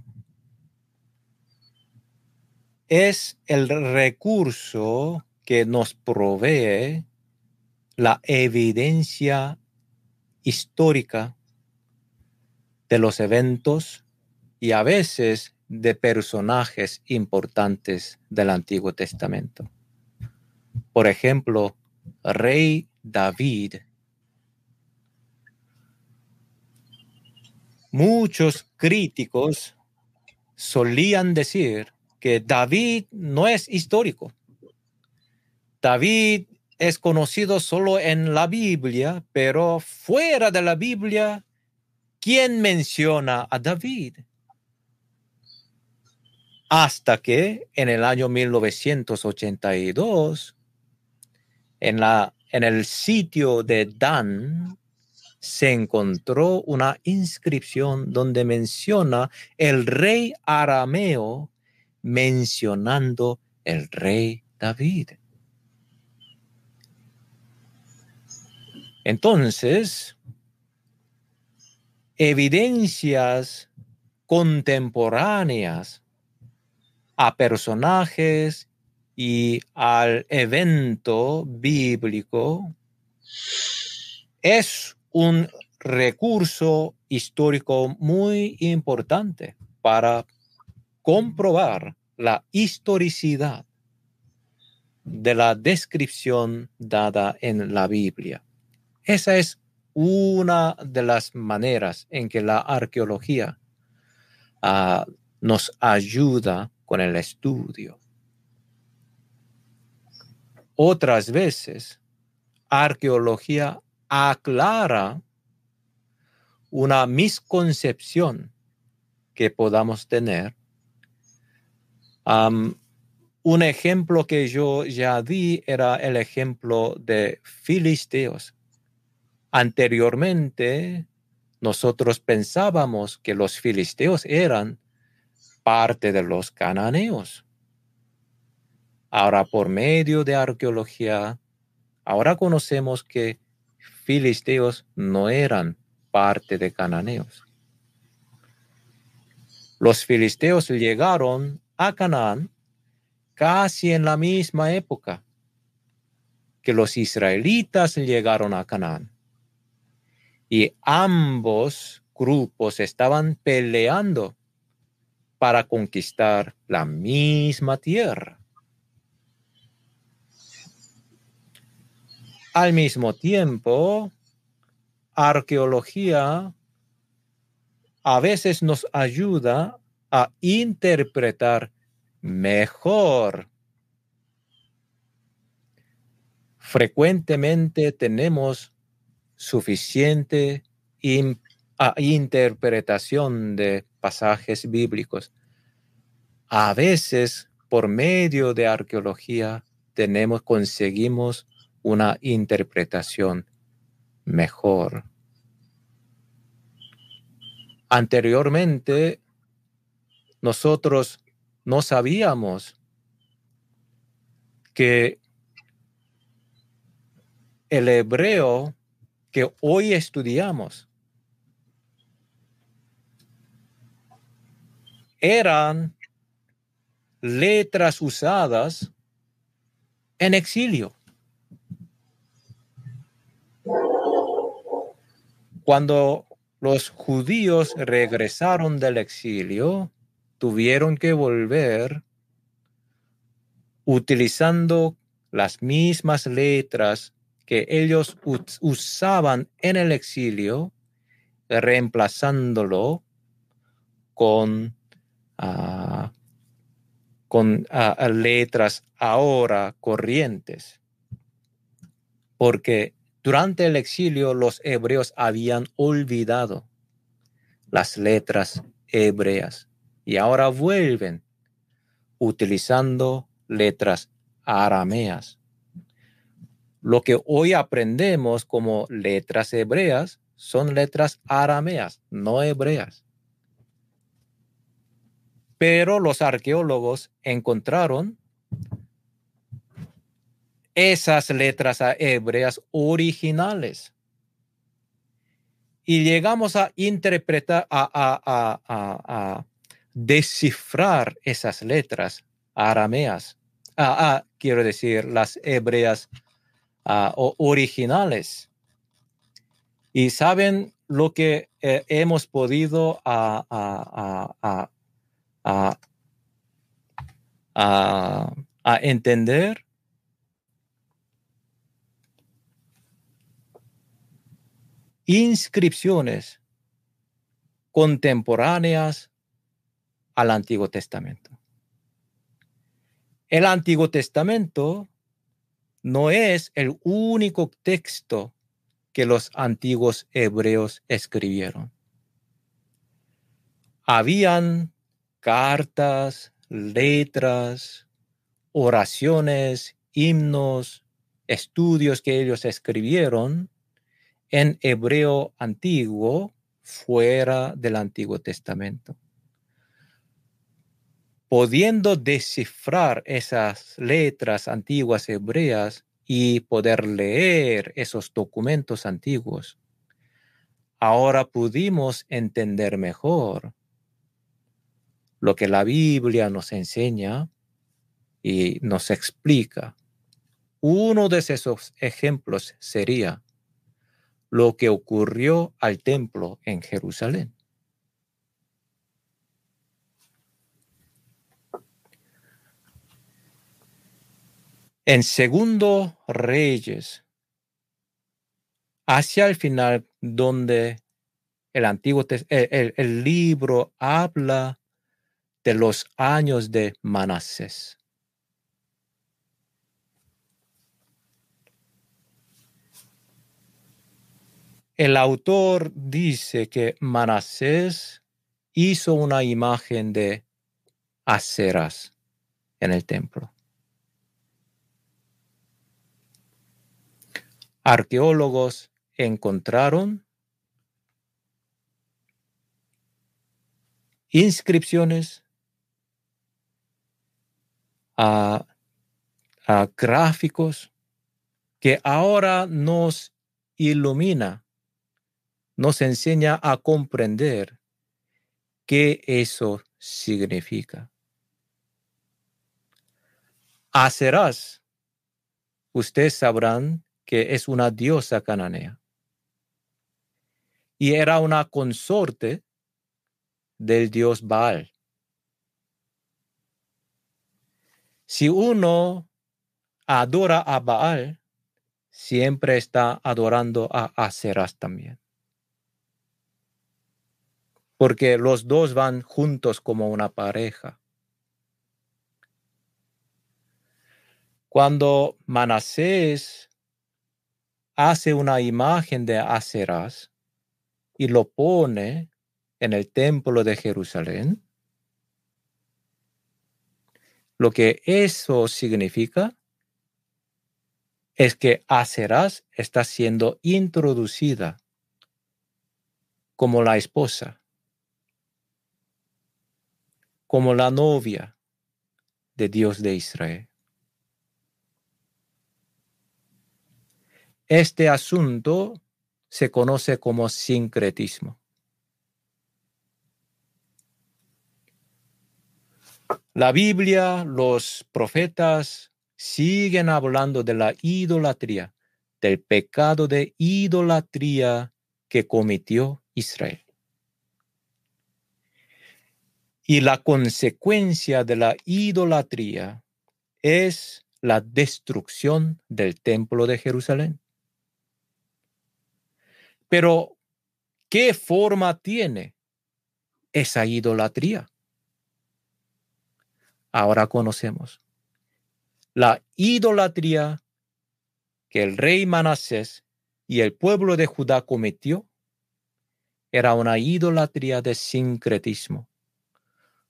es el recurso que nos provee la evidencia histórica de los eventos y a veces de personajes importantes del Antiguo Testamento. Por ejemplo, Rey David. Muchos críticos solían decir que David no es histórico. David es conocido solo en la Biblia, pero fuera de la Biblia, ¿quién menciona a David? Hasta que en el año 1982, en, la, en el sitio de Dan, se encontró una inscripción donde menciona el rey arameo mencionando el rey David. Entonces, evidencias contemporáneas a personajes y al evento bíblico es un recurso histórico muy importante para comprobar la historicidad de la descripción dada en la Biblia. Esa es una de las maneras en que la arqueología ah, nos ayuda con el estudio. Otras veces, arqueología aclara una misconcepción que podamos tener. Un ejemplo que yo ya di era el ejemplo de filisteos. Anteriormente, nosotros pensábamos que los filisteos eran parte de los cananeos. Ahora, por medio de arqueología, ahora conocemos que filisteos no eran parte de cananeos. Los filisteos llegaron a Canaán casi en la misma época que los israelitas llegaron a Canaán. Y ambos grupos estaban peleando para conquistar la misma tierra. Al mismo tiempo, arqueología a veces nos ayuda a interpretar mejor. Frecuentemente tenemos suficiente interpretación de pasajes bíblicos. A veces, por medio de arqueología, tenemos, conseguimos una interpretación mejor. Anteriormente, nosotros no sabíamos que el hebreo que hoy estudiamos eran letras usadas en exilio. Cuando los judíos regresaron del exilio, tuvieron que volver utilizando las mismas letras que ellos usaban en el exilio, reemplazándolo con, ah, con ah, letras ahora corrientes. Porque durante el exilio los hebreos habían olvidado las letras hebreas y ahora vuelven utilizando letras arameas. Lo que hoy aprendemos como letras hebreas son letras arameas, no hebreas. Pero los arqueólogos encontraron esas letras hebreas originales. Y llegamos a interpretar, a, descifrar esas letras arameas, quiero decir, las hebreas originales. Y saben lo que eh, hemos podido a, entender inscripciones contemporáneas al Antiguo Testamento. El Antiguo Testamento no es el único texto que los antiguos hebreos escribieron. Habían cartas, letras, oraciones, himnos, estudios que ellos escribieron en hebreo antiguo fuera del Antiguo Testamento. Pudiendo descifrar esas letras antiguas hebreas y poder leer esos documentos antiguos, ahora pudimos entender mejor lo que la Biblia nos enseña y nos explica. Uno de esos ejemplos sería lo que ocurrió al templo en Jerusalén. En segundo Reyes, hacia el final, donde el antiguo el, libro habla de los años de Manasés. El autor dice que Manasés hizo una imagen de aceras en el templo. Arqueólogos encontraron inscripciones a, gráficos que ahora nos ilumina nos enseña a comprender qué eso significa. Hacerás, ustedes sabrán que es una diosa cananea. Y era una consorte del dios Baal. Si uno adora a Baal, siempre está adorando a Aceras también porque los dos van juntos como una pareja. Cuando Manasés hace una imagen de Aceras y lo pone en el templo de Jerusalén, lo que eso significa es que Aceras está siendo introducida como la esposa como la novia de Dios de Israel. Este asunto se conoce como sincretismo. La Biblia, los profetas siguen hablando de la idolatría, del pecado de idolatría que cometió Israel. Y la consecuencia de la idolatría es la destrucción del templo de Jerusalén. Pero, ¿qué forma tiene esa idolatría? Ahora conocemos. La idolatría que el rey Manasés y el pueblo de Judá cometió era una idolatría de sincretismo,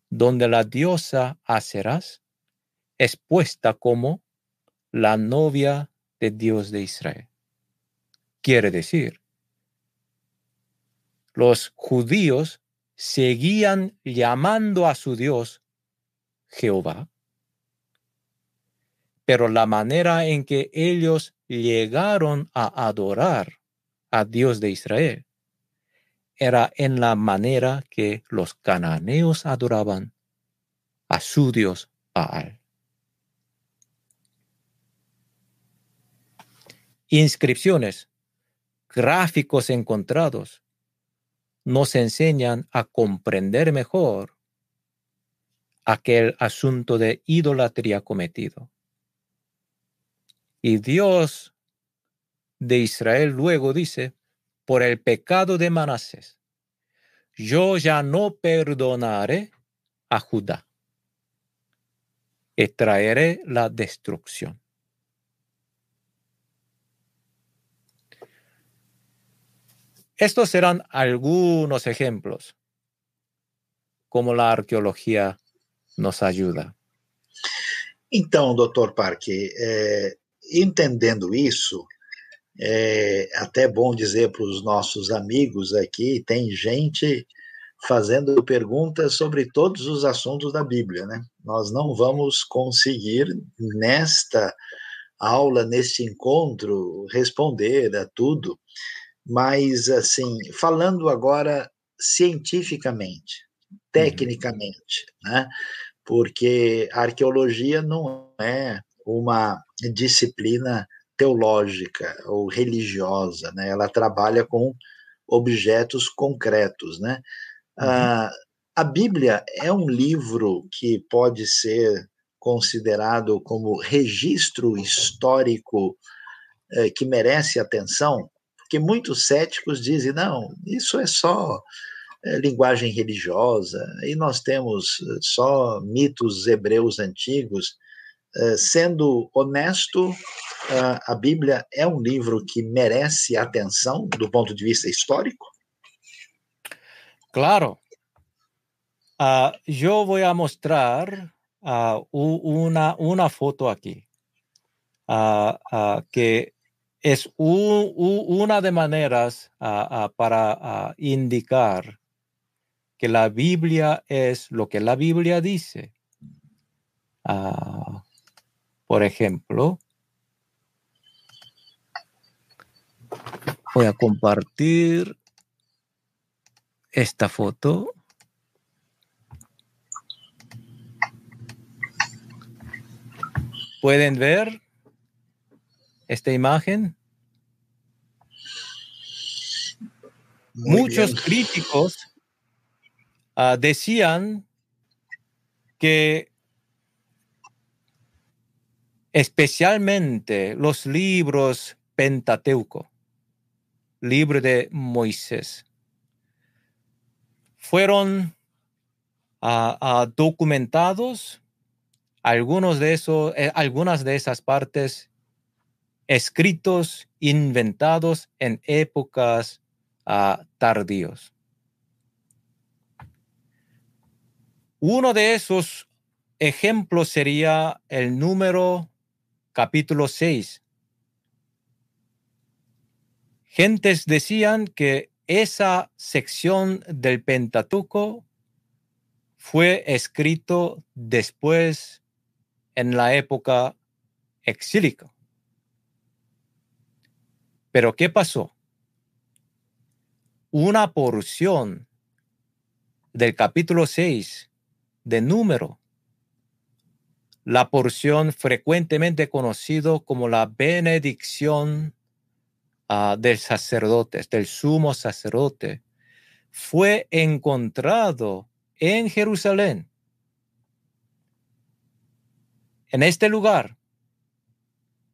donde la diosa Aseras es puesta como la novia de Dios de Israel. Quiere decir, los judíos seguían llamando a su Dios Jehová, pero la manera en que ellos llegaron a adorar a Dios de Israel era en la manera que los cananeos adoraban a su Dios Baal. Inscripciones, gráficos encontrados, nos enseñan a comprender mejor aquel asunto de idolatría cometido. Y Dios de Israel luego dice, por el pecado de Manasés, yo ya no perdonaré a Judá y traeré la destrucción. Estos serán algunos ejemplos, como la arqueología nos ayuda. Então, doutor Parque, é, entendendo isso, é até bom dizer para os nossos amigos aqui, tem gente fazendo perguntas sobre todos os assuntos da Bíblia, né? Nós não vamos conseguir nesta aula, neste encontro, responder a tudo, mas assim, falando agora cientificamente, uhum. tecnicamente, uhum. né? Porque a arqueologia não é uma disciplina teológica ou religiosa, né? Ela trabalha com objetos concretos, né? Uhum. Ah, a Bíblia é um livro que pode ser considerado como registro histórico eh, que merece atenção, porque muitos céticos dizem não, isso é só é, linguagem religiosa e nós temos só mitos hebreus antigos eh, sendo honesto, a Bíblia é um livro que merece atenção do ponto de vista histórico? Claro. Uh, eu vou mostrar uh, uma, uma foto aqui, uh, que un, una de maneiras para indicar que a Bíblia é lo que a Bíblia dice. Por ejemplo, voy a compartir esta foto. ¿Pueden ver esta imagen? Muchos críticos ah, decían que especialmente los libros Pentateuco, libro de Moisés, fueron ah, ah, documentados algunos de esos, eh, algunas de esas partes escritos, inventados en épocas uh, tardíos. Uno de esos ejemplos sería el número capítulo 6. Gentes decían que esa sección del Pentateuco fue escrito después en la época exílica. Pero ¿qué pasó? Una porción del capítulo 6 de número la porción frecuentemente conocido como la benedicción uh, del sacerdote, del sumo sacerdote, fue encontrado en Jerusalén. En este lugar,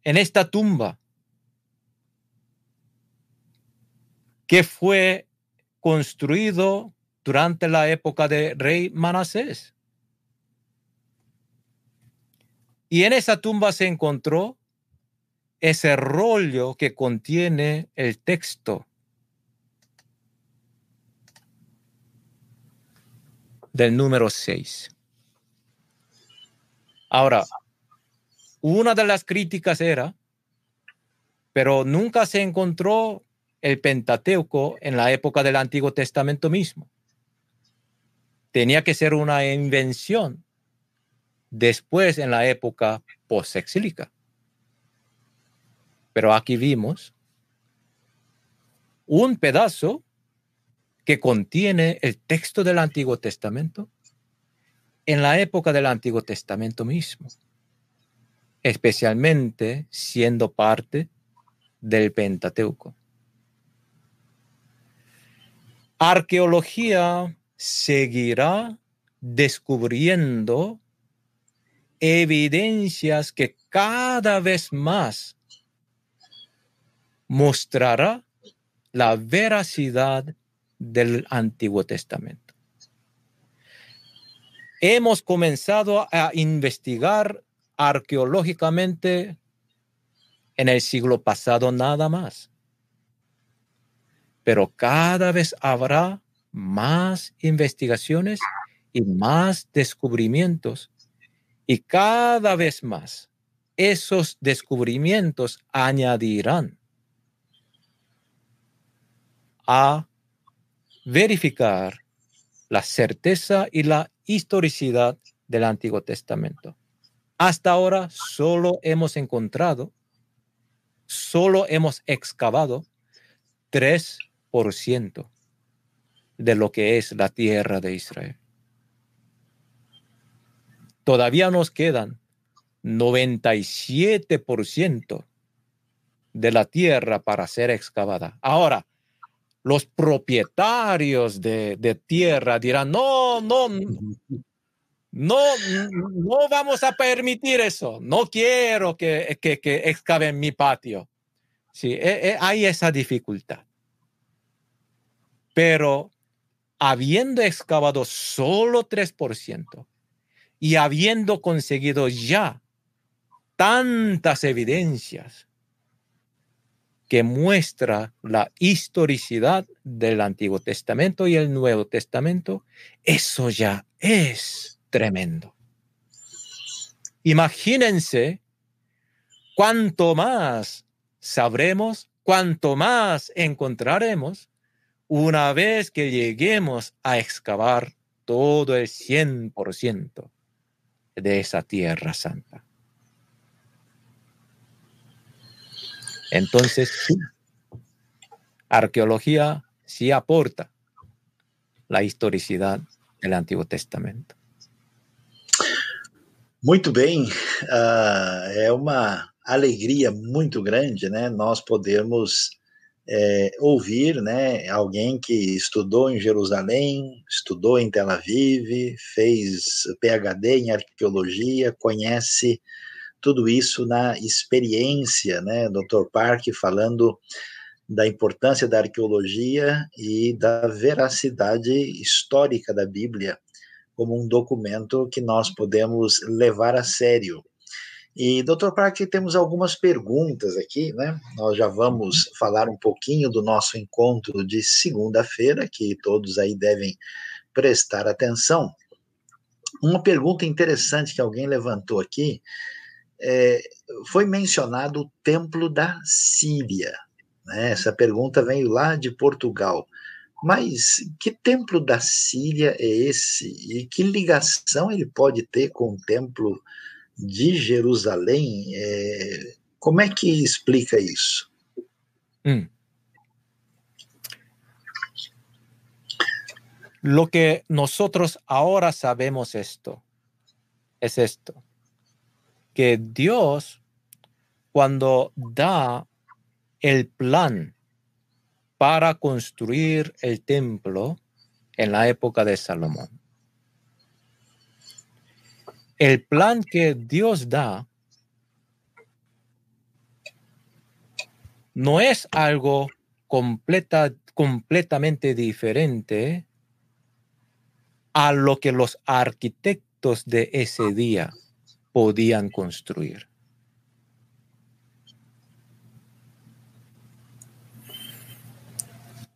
en esta tumba. Que fue construido durante la época de rey Manasés. Y en esa tumba se encontró ese rollo que contiene el texto del número 6. Ahora, una de las críticas era, pero nunca se encontró el Pentateuco en la época del Antiguo Testamento mismo. Tenía que ser una invención después en la época post-exílica. Pero aquí vimos un pedazo que contiene el texto del Antiguo Testamento en la época del Antiguo Testamento mismo, especialmente siendo parte del Pentateuco. Arqueología seguirá descubriendo evidencias que cada vez más mostrará la veracidad del Antiguo Testamento. Hemos comenzado a investigar arqueológicamente en el siglo pasado nada más. Pero cada vez habrá más investigaciones y más descubrimientos. Y cada vez más esos descubrimientos añadirán a verificar la certeza y la historicidad del Antiguo Testamento. Hasta ahora solo hemos encontrado, solo hemos excavado 3% de lo que es la tierra de Israel. Todavía nos quedan 97% de la tierra para ser excavada. Ahora, los propietarios de, tierra dirán, no, no, no, no vamos a permitir eso. No quiero que, que, que excaven mi patio. Sí, e, e, hay esa dificultad. Pero habiendo excavado solo 3% y habiendo conseguido ya tantas evidencias que muestra la historicidad del Antiguo Testamento y el Nuevo Testamento, eso ya es tremendo. Imagínense cuánto más sabremos, cuánto más encontraremos una vez que lleguemos a excavar todo el 100% de esa tierra santa. Entonces, arqueología sí aporta la historicidad del Antiguo Testamento. Muito bem, uh, é uma alegria muito grande, né? Nós podemos é, ouvir, né? Alguém que estudou em Jerusalém, estudou em Tel Aviv, fez PhD em arqueologia, conhece tudo isso na experiência, né? Dr. Park falando da importância da arqueologia e da veracidade histórica da Bíblia como um documento que nós podemos levar a sério. E, doutor Park, temos algumas perguntas aqui, né? Nós já vamos falar um pouquinho do nosso encontro de segunda-feira, que todos aí devem prestar atenção. Uma pergunta interessante que alguém levantou aqui é, foi mencionado o Templo da Síria. Né? Essa pergunta veio lá de Portugal. Mas que templo da Síria é esse? E que ligação ele pode ter com o templo de Jerusalém? É, como é que explica isso? Lo que nosotros ahora sabemos esto es esto. que Dios, cuando da el plan para construir el templo en la época de Salomón, el plan que Dios da no es algo completa, completamente diferente a lo que los arquitectos de ese día podían construir.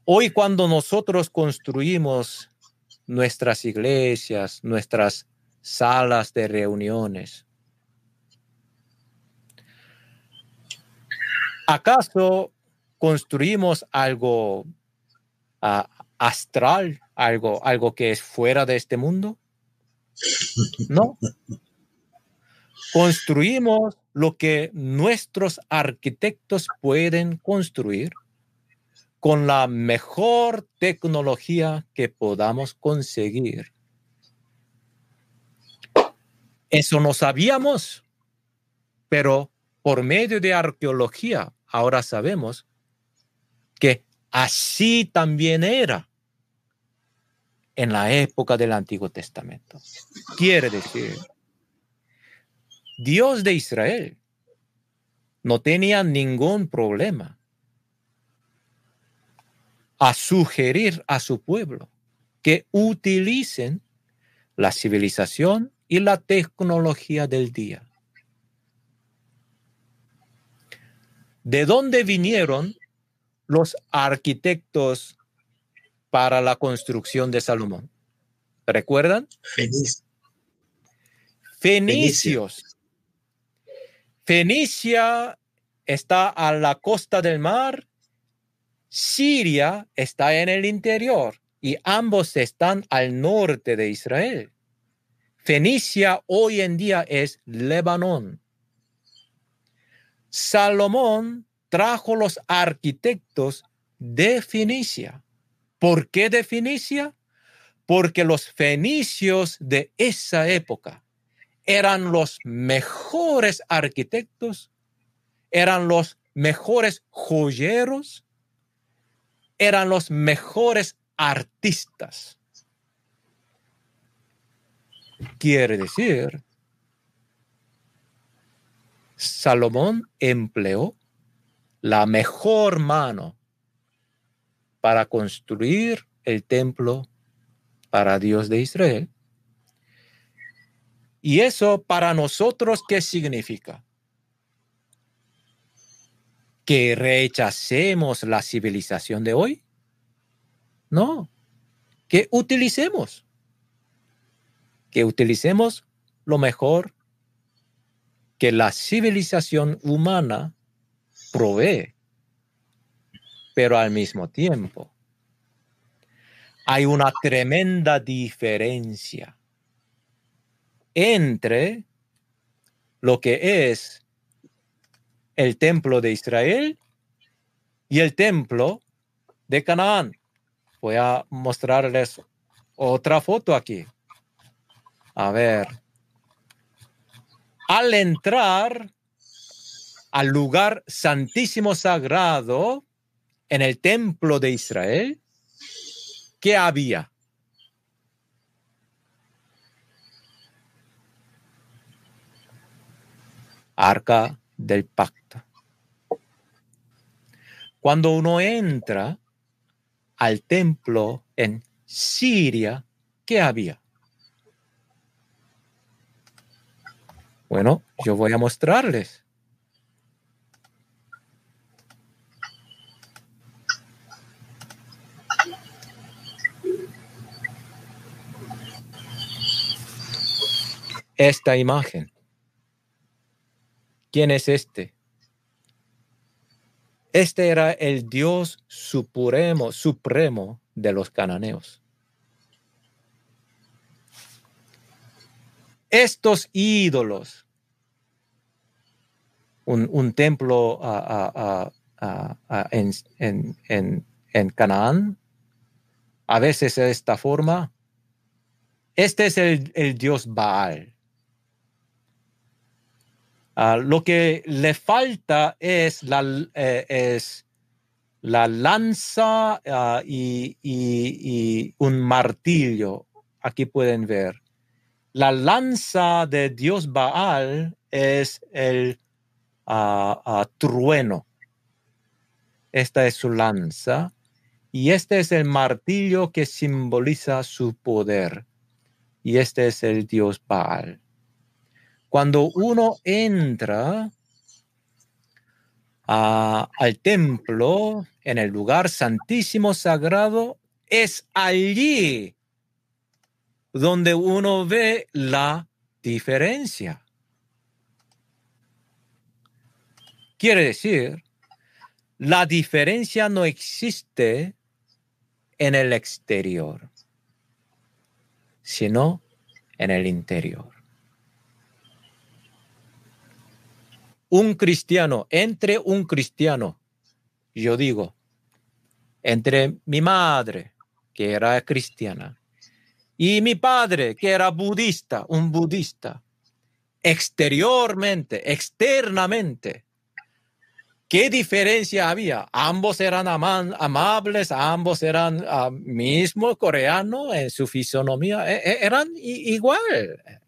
Hoy cuando nosotros construimos nuestras iglesias, nuestras salas de reuniones, ¿acaso construimos algo ah, astral, algo, algo que es fuera de este mundo? No. Construimos lo que nuestros arquitectos pueden construir con la mejor tecnología que podamos conseguir. Eso no sabíamos, pero por medio de arqueología ahora sabemos que así también era en la época del Antiguo Testamento. Quiere decir, Dios de Israel no tenía ningún problema a sugerir a su pueblo que utilicen la civilización y la tecnología del día. ¿De dónde vinieron los arquitectos para la construcción de Salomón? ¿Recuerdan? Fenicios. Fenicia está a la costa del mar Siria está en el interior y ambos están al norte de Israel. Fenicia hoy en día es Lebanón. Salomón trajo los arquitectos de Fenicia. ¿Por qué de Fenicia? Porque los fenicios de esa época eran los mejores arquitectos, eran los mejores joyeros, eran los mejores artistas. Quiere decir, Salomón empleó la mejor mano para construir el templo para Dios de Israel. ¿Y eso para nosotros qué significa? que rechacemos la civilización de hoy. No, que utilicemos, que utilicemos lo mejor que la civilización humana provee, pero al mismo tiempo hay una tremenda diferencia entre lo que es el templo de Israel y el templo de Canaán. Voy a mostrarles otra foto aquí. A ver. Al entrar al lugar santísimo sagrado en el templo de Israel, ¿qué había? Arca del pacto. Cuando uno entra al templo en Siria, ¿qué había? Bueno, yo voy a mostrarles. Esta imagen. ¿Quién es este? Este era el Dios supremo, supremo de los cananeos. Estos ídolos, un, templo en, Canaán, a veces de esta forma, este es el, el Dios Baal. Ah, lo que le falta es la, eh, es la lanza ah, y, un martillo. Aquí pueden ver. La lanza de Dios Baal es el ah, trueno. Esta es su lanza. Y este es el martillo que simboliza su poder. Y este es el dios Baal. Cuando uno entra al templo, en el lugar santísimo sagrado, es allí donde uno ve la diferencia. Quiere decir, la diferencia no existe en el exterior, sino en el interior. Un cristiano, entre un cristiano, yo digo, entre mi madre, que era cristiana, y mi padre, que era budista, un budista, exteriormente, externamente, ¿Qué diferencia había? Ambos eran amables, ambos eran uh, mismo coreano en su fisonomía, e, e, eran igual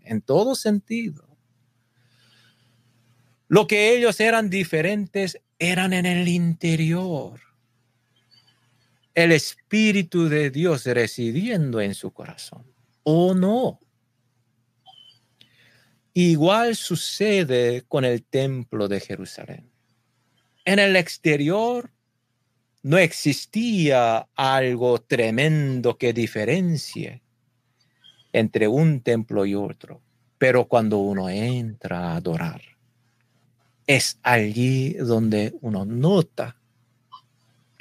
en todo sentido. Lo que ellos eran diferentes eran en el interior. El Espíritu de Dios residiendo en su corazón. ¿O no? Igual sucede con el templo de Jerusalén en el exterior no existía algo tremendo que diferencie entre un templo y otro. Pero cuando uno entra a adorar, es allí donde uno nota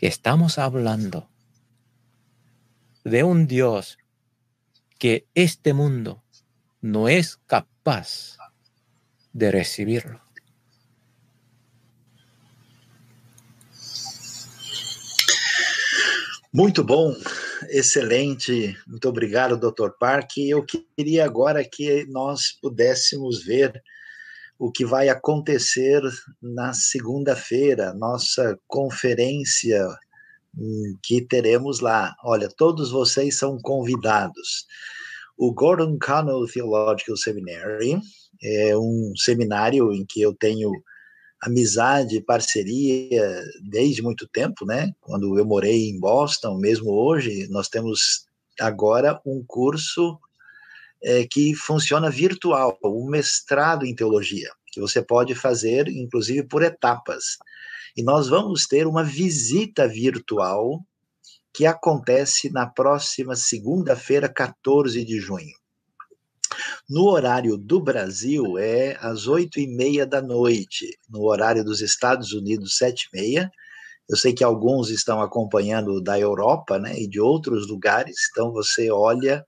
que estamos hablando de un Dios que este mundo no es capaz de recibirlo. Muito bom, excelente. Muito obrigado, Dr. Park. Eu queria agora que nós pudéssemos ver o que vai acontecer na segunda-feira, nossa conferência hum, que teremos lá. Olha, todos vocês são convidados. O Gordon Connell Theological Seminary é um seminário em que eu tenho amizade, parceria desde muito tempo, né? Quando eu morei em Boston, mesmo hoje, nós temos agora um curso é, que funciona virtual, um mestrado em teologia, que você pode fazer, inclusive, por etapas. E nós vamos ter uma visita virtual que acontece na próxima segunda-feira, 14 de junho. No horário do Brasil é às oito e meia da noite. No horário dos Estados Unidos, sete e meia. Eu sei que alguns estão acompanhando da Europa, né, e de outros lugares. Então você olha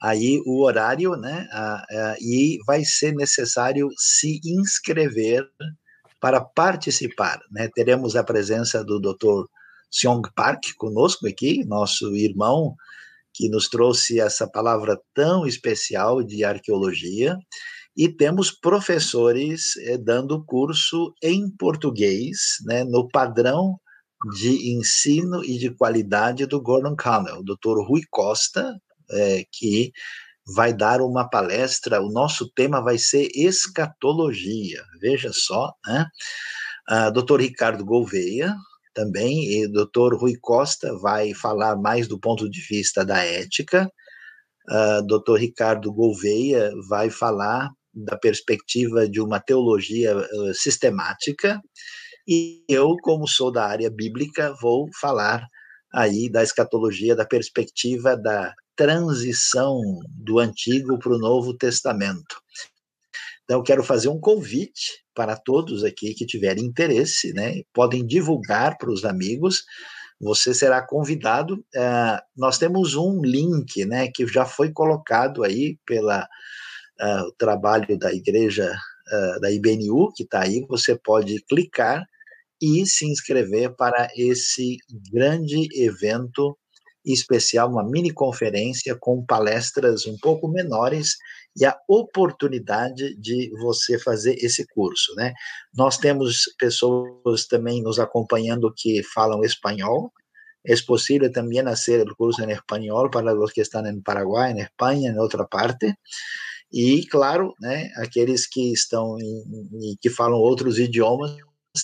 aí o horário, né, a, a, e vai ser necessário se inscrever para participar, né? Teremos a presença do Dr. Seong Park conosco aqui, nosso irmão que nos trouxe essa palavra tão especial de arqueologia, e temos professores eh, dando curso em português, né, no padrão de ensino e de qualidade do Gordon Connell, o Dr. Rui Costa, eh, que vai dar uma palestra. O nosso tema vai ser escatologia. Veja só, né? Uh, Dr. Ricardo Gouveia, também, e doutor Rui Costa vai falar mais do ponto de vista da ética, uh, doutor Ricardo Gouveia vai falar da perspectiva de uma teologia uh, sistemática, e eu, como sou da área bíblica, vou falar aí da escatologia, da perspectiva da transição do Antigo para o Novo Testamento. Então, quero fazer um convite para todos aqui que tiverem interesse, né? Podem divulgar para os amigos. Você será convidado. Uh, nós temos um link, né, que já foi colocado aí pela uh, o trabalho da igreja uh, da IBNU, que está aí. Você pode clicar e se inscrever para esse grande evento especial, uma mini conferência com palestras um pouco menores e a oportunidade de você fazer esse curso, né? Nós temos pessoas também nos acompanhando que falam espanhol. É possível também fazer o curso em espanhol para os que estão em Paraguai, em Espanha, em outra parte. E, claro, né, aqueles que estão em, que falam outros idiomas,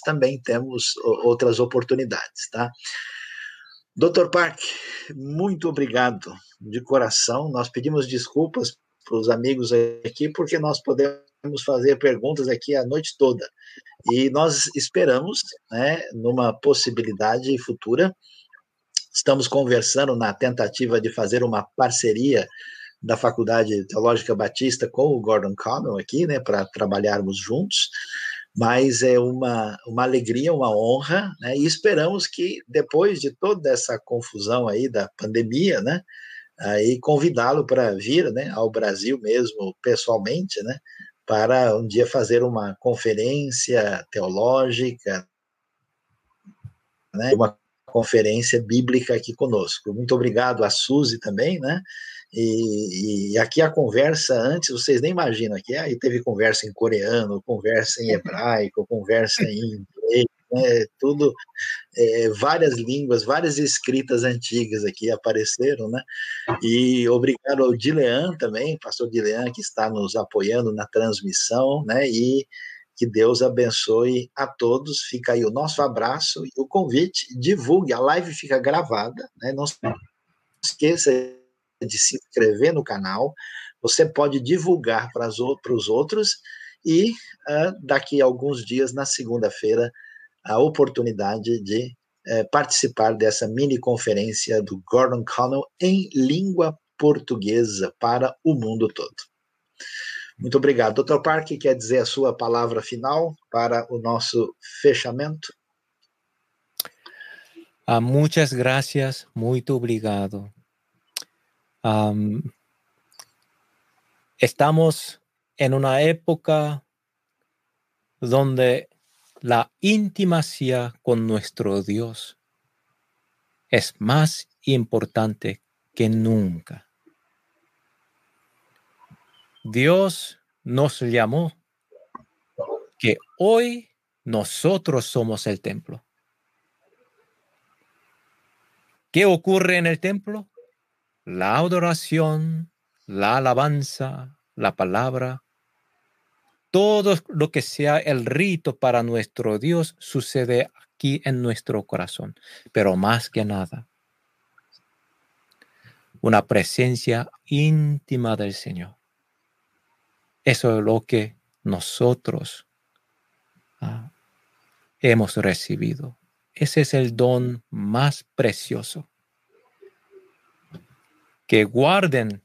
também temos outras oportunidades, tá? Doutor Park, muito obrigado de coração. Nós pedimos desculpas para os amigos aqui, porque nós podemos fazer perguntas aqui a noite toda. E nós esperamos, né, numa possibilidade futura, estamos conversando na tentativa de fazer uma parceria da Faculdade Teológica Batista com o Gordon Connell aqui, né, para trabalharmos juntos mas é uma, uma alegria, uma honra, né? E esperamos que depois de toda essa confusão aí da pandemia, né, aí convidá-lo para vir, né, ao Brasil mesmo pessoalmente, né, para um dia fazer uma conferência teológica, né, uma conferência bíblica aqui conosco. Muito obrigado a Suzy também, né? E, e, aqui a conversa antes, vocês nem imaginam aqui, aí teve conversa em coreano, conversa em hebraico, conversa em inglês, né, tudo, é, várias línguas, várias escritas antigas aqui apareceram, né? E obrigado ao Dilean também, pastor Dilean, que está nos apoiando na transmissão, né? E que Deus abençoe a todos. Fica aí o nosso abraço e o convite. Divulgue, a live fica gravada, né? Não esqueça de se inscrever no canal, você pode divulgar para os outros e uh, daqui a alguns dias, na segunda-feira, a oportunidade de uh, participar dessa mini conferência do Gordon Connell em língua portuguesa para o mundo todo. Muito obrigado. Dr. Park, quer dizer a sua palavra final para o nosso fechamento? Ah, muitas graças, muito obrigado estamos en una época donde la intimacia con nuestro Dios es más importante que nunca. Dios nos llamó que hoy nosotros somos el templo. ¿Qué ocurre en el templo? La adoración, la alabanza, la palabra, todo lo que sea el rito para nuestro Dios sucede aquí en nuestro corazón, pero más que nada, una presencia íntima del Señor. Eso es lo que nosotros ah, hemos recibido. Ese es el don más precioso que guarden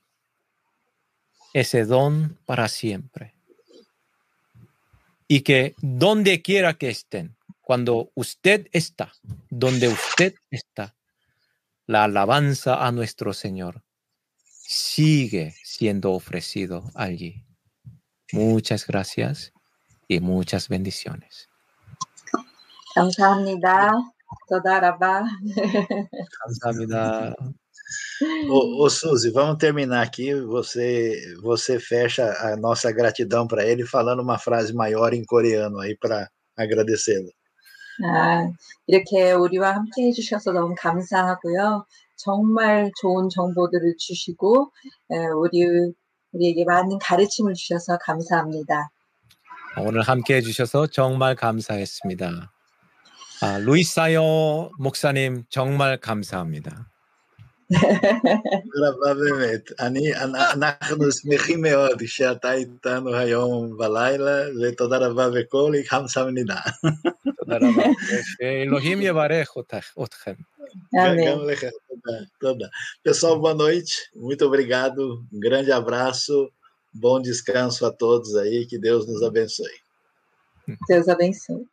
ese don para siempre. Y que donde quiera que estén, cuando usted está, donde usted está, la alabanza a nuestro Señor sigue siendo ofrecido allí. Muchas gracias y muchas bendiciones. Ô, ô Suzy, vamos terminar aqui. Você, você fecha a nossa gratidão para ele falando uma frase maior em coreano aí para agradecê-lo. 아, 이렇게 우리와 함께 해주셔서 너무 감사하고요. 정말 좋은 정보들을 주시고 우리 우리에게 많은 가르침을 주셔서 감사합니다. 오늘 함께 해주셔서 정말 감사했습니다. 아, 루이사요 목사님 정말 감사합니다. באמת. אני, אנחנו שמחים מאוד שאתה איתנו היום בלילה, ותודה רבה וכל חמסמנידה. תודה רבה. שאלוהים יברך אתכם. גם לך, תודה, תודה. Pessoal, boa noite, muito obrigado, um grande abraço, bom descanso a todos aí, que Deus nos abençoe. Deus abençoe.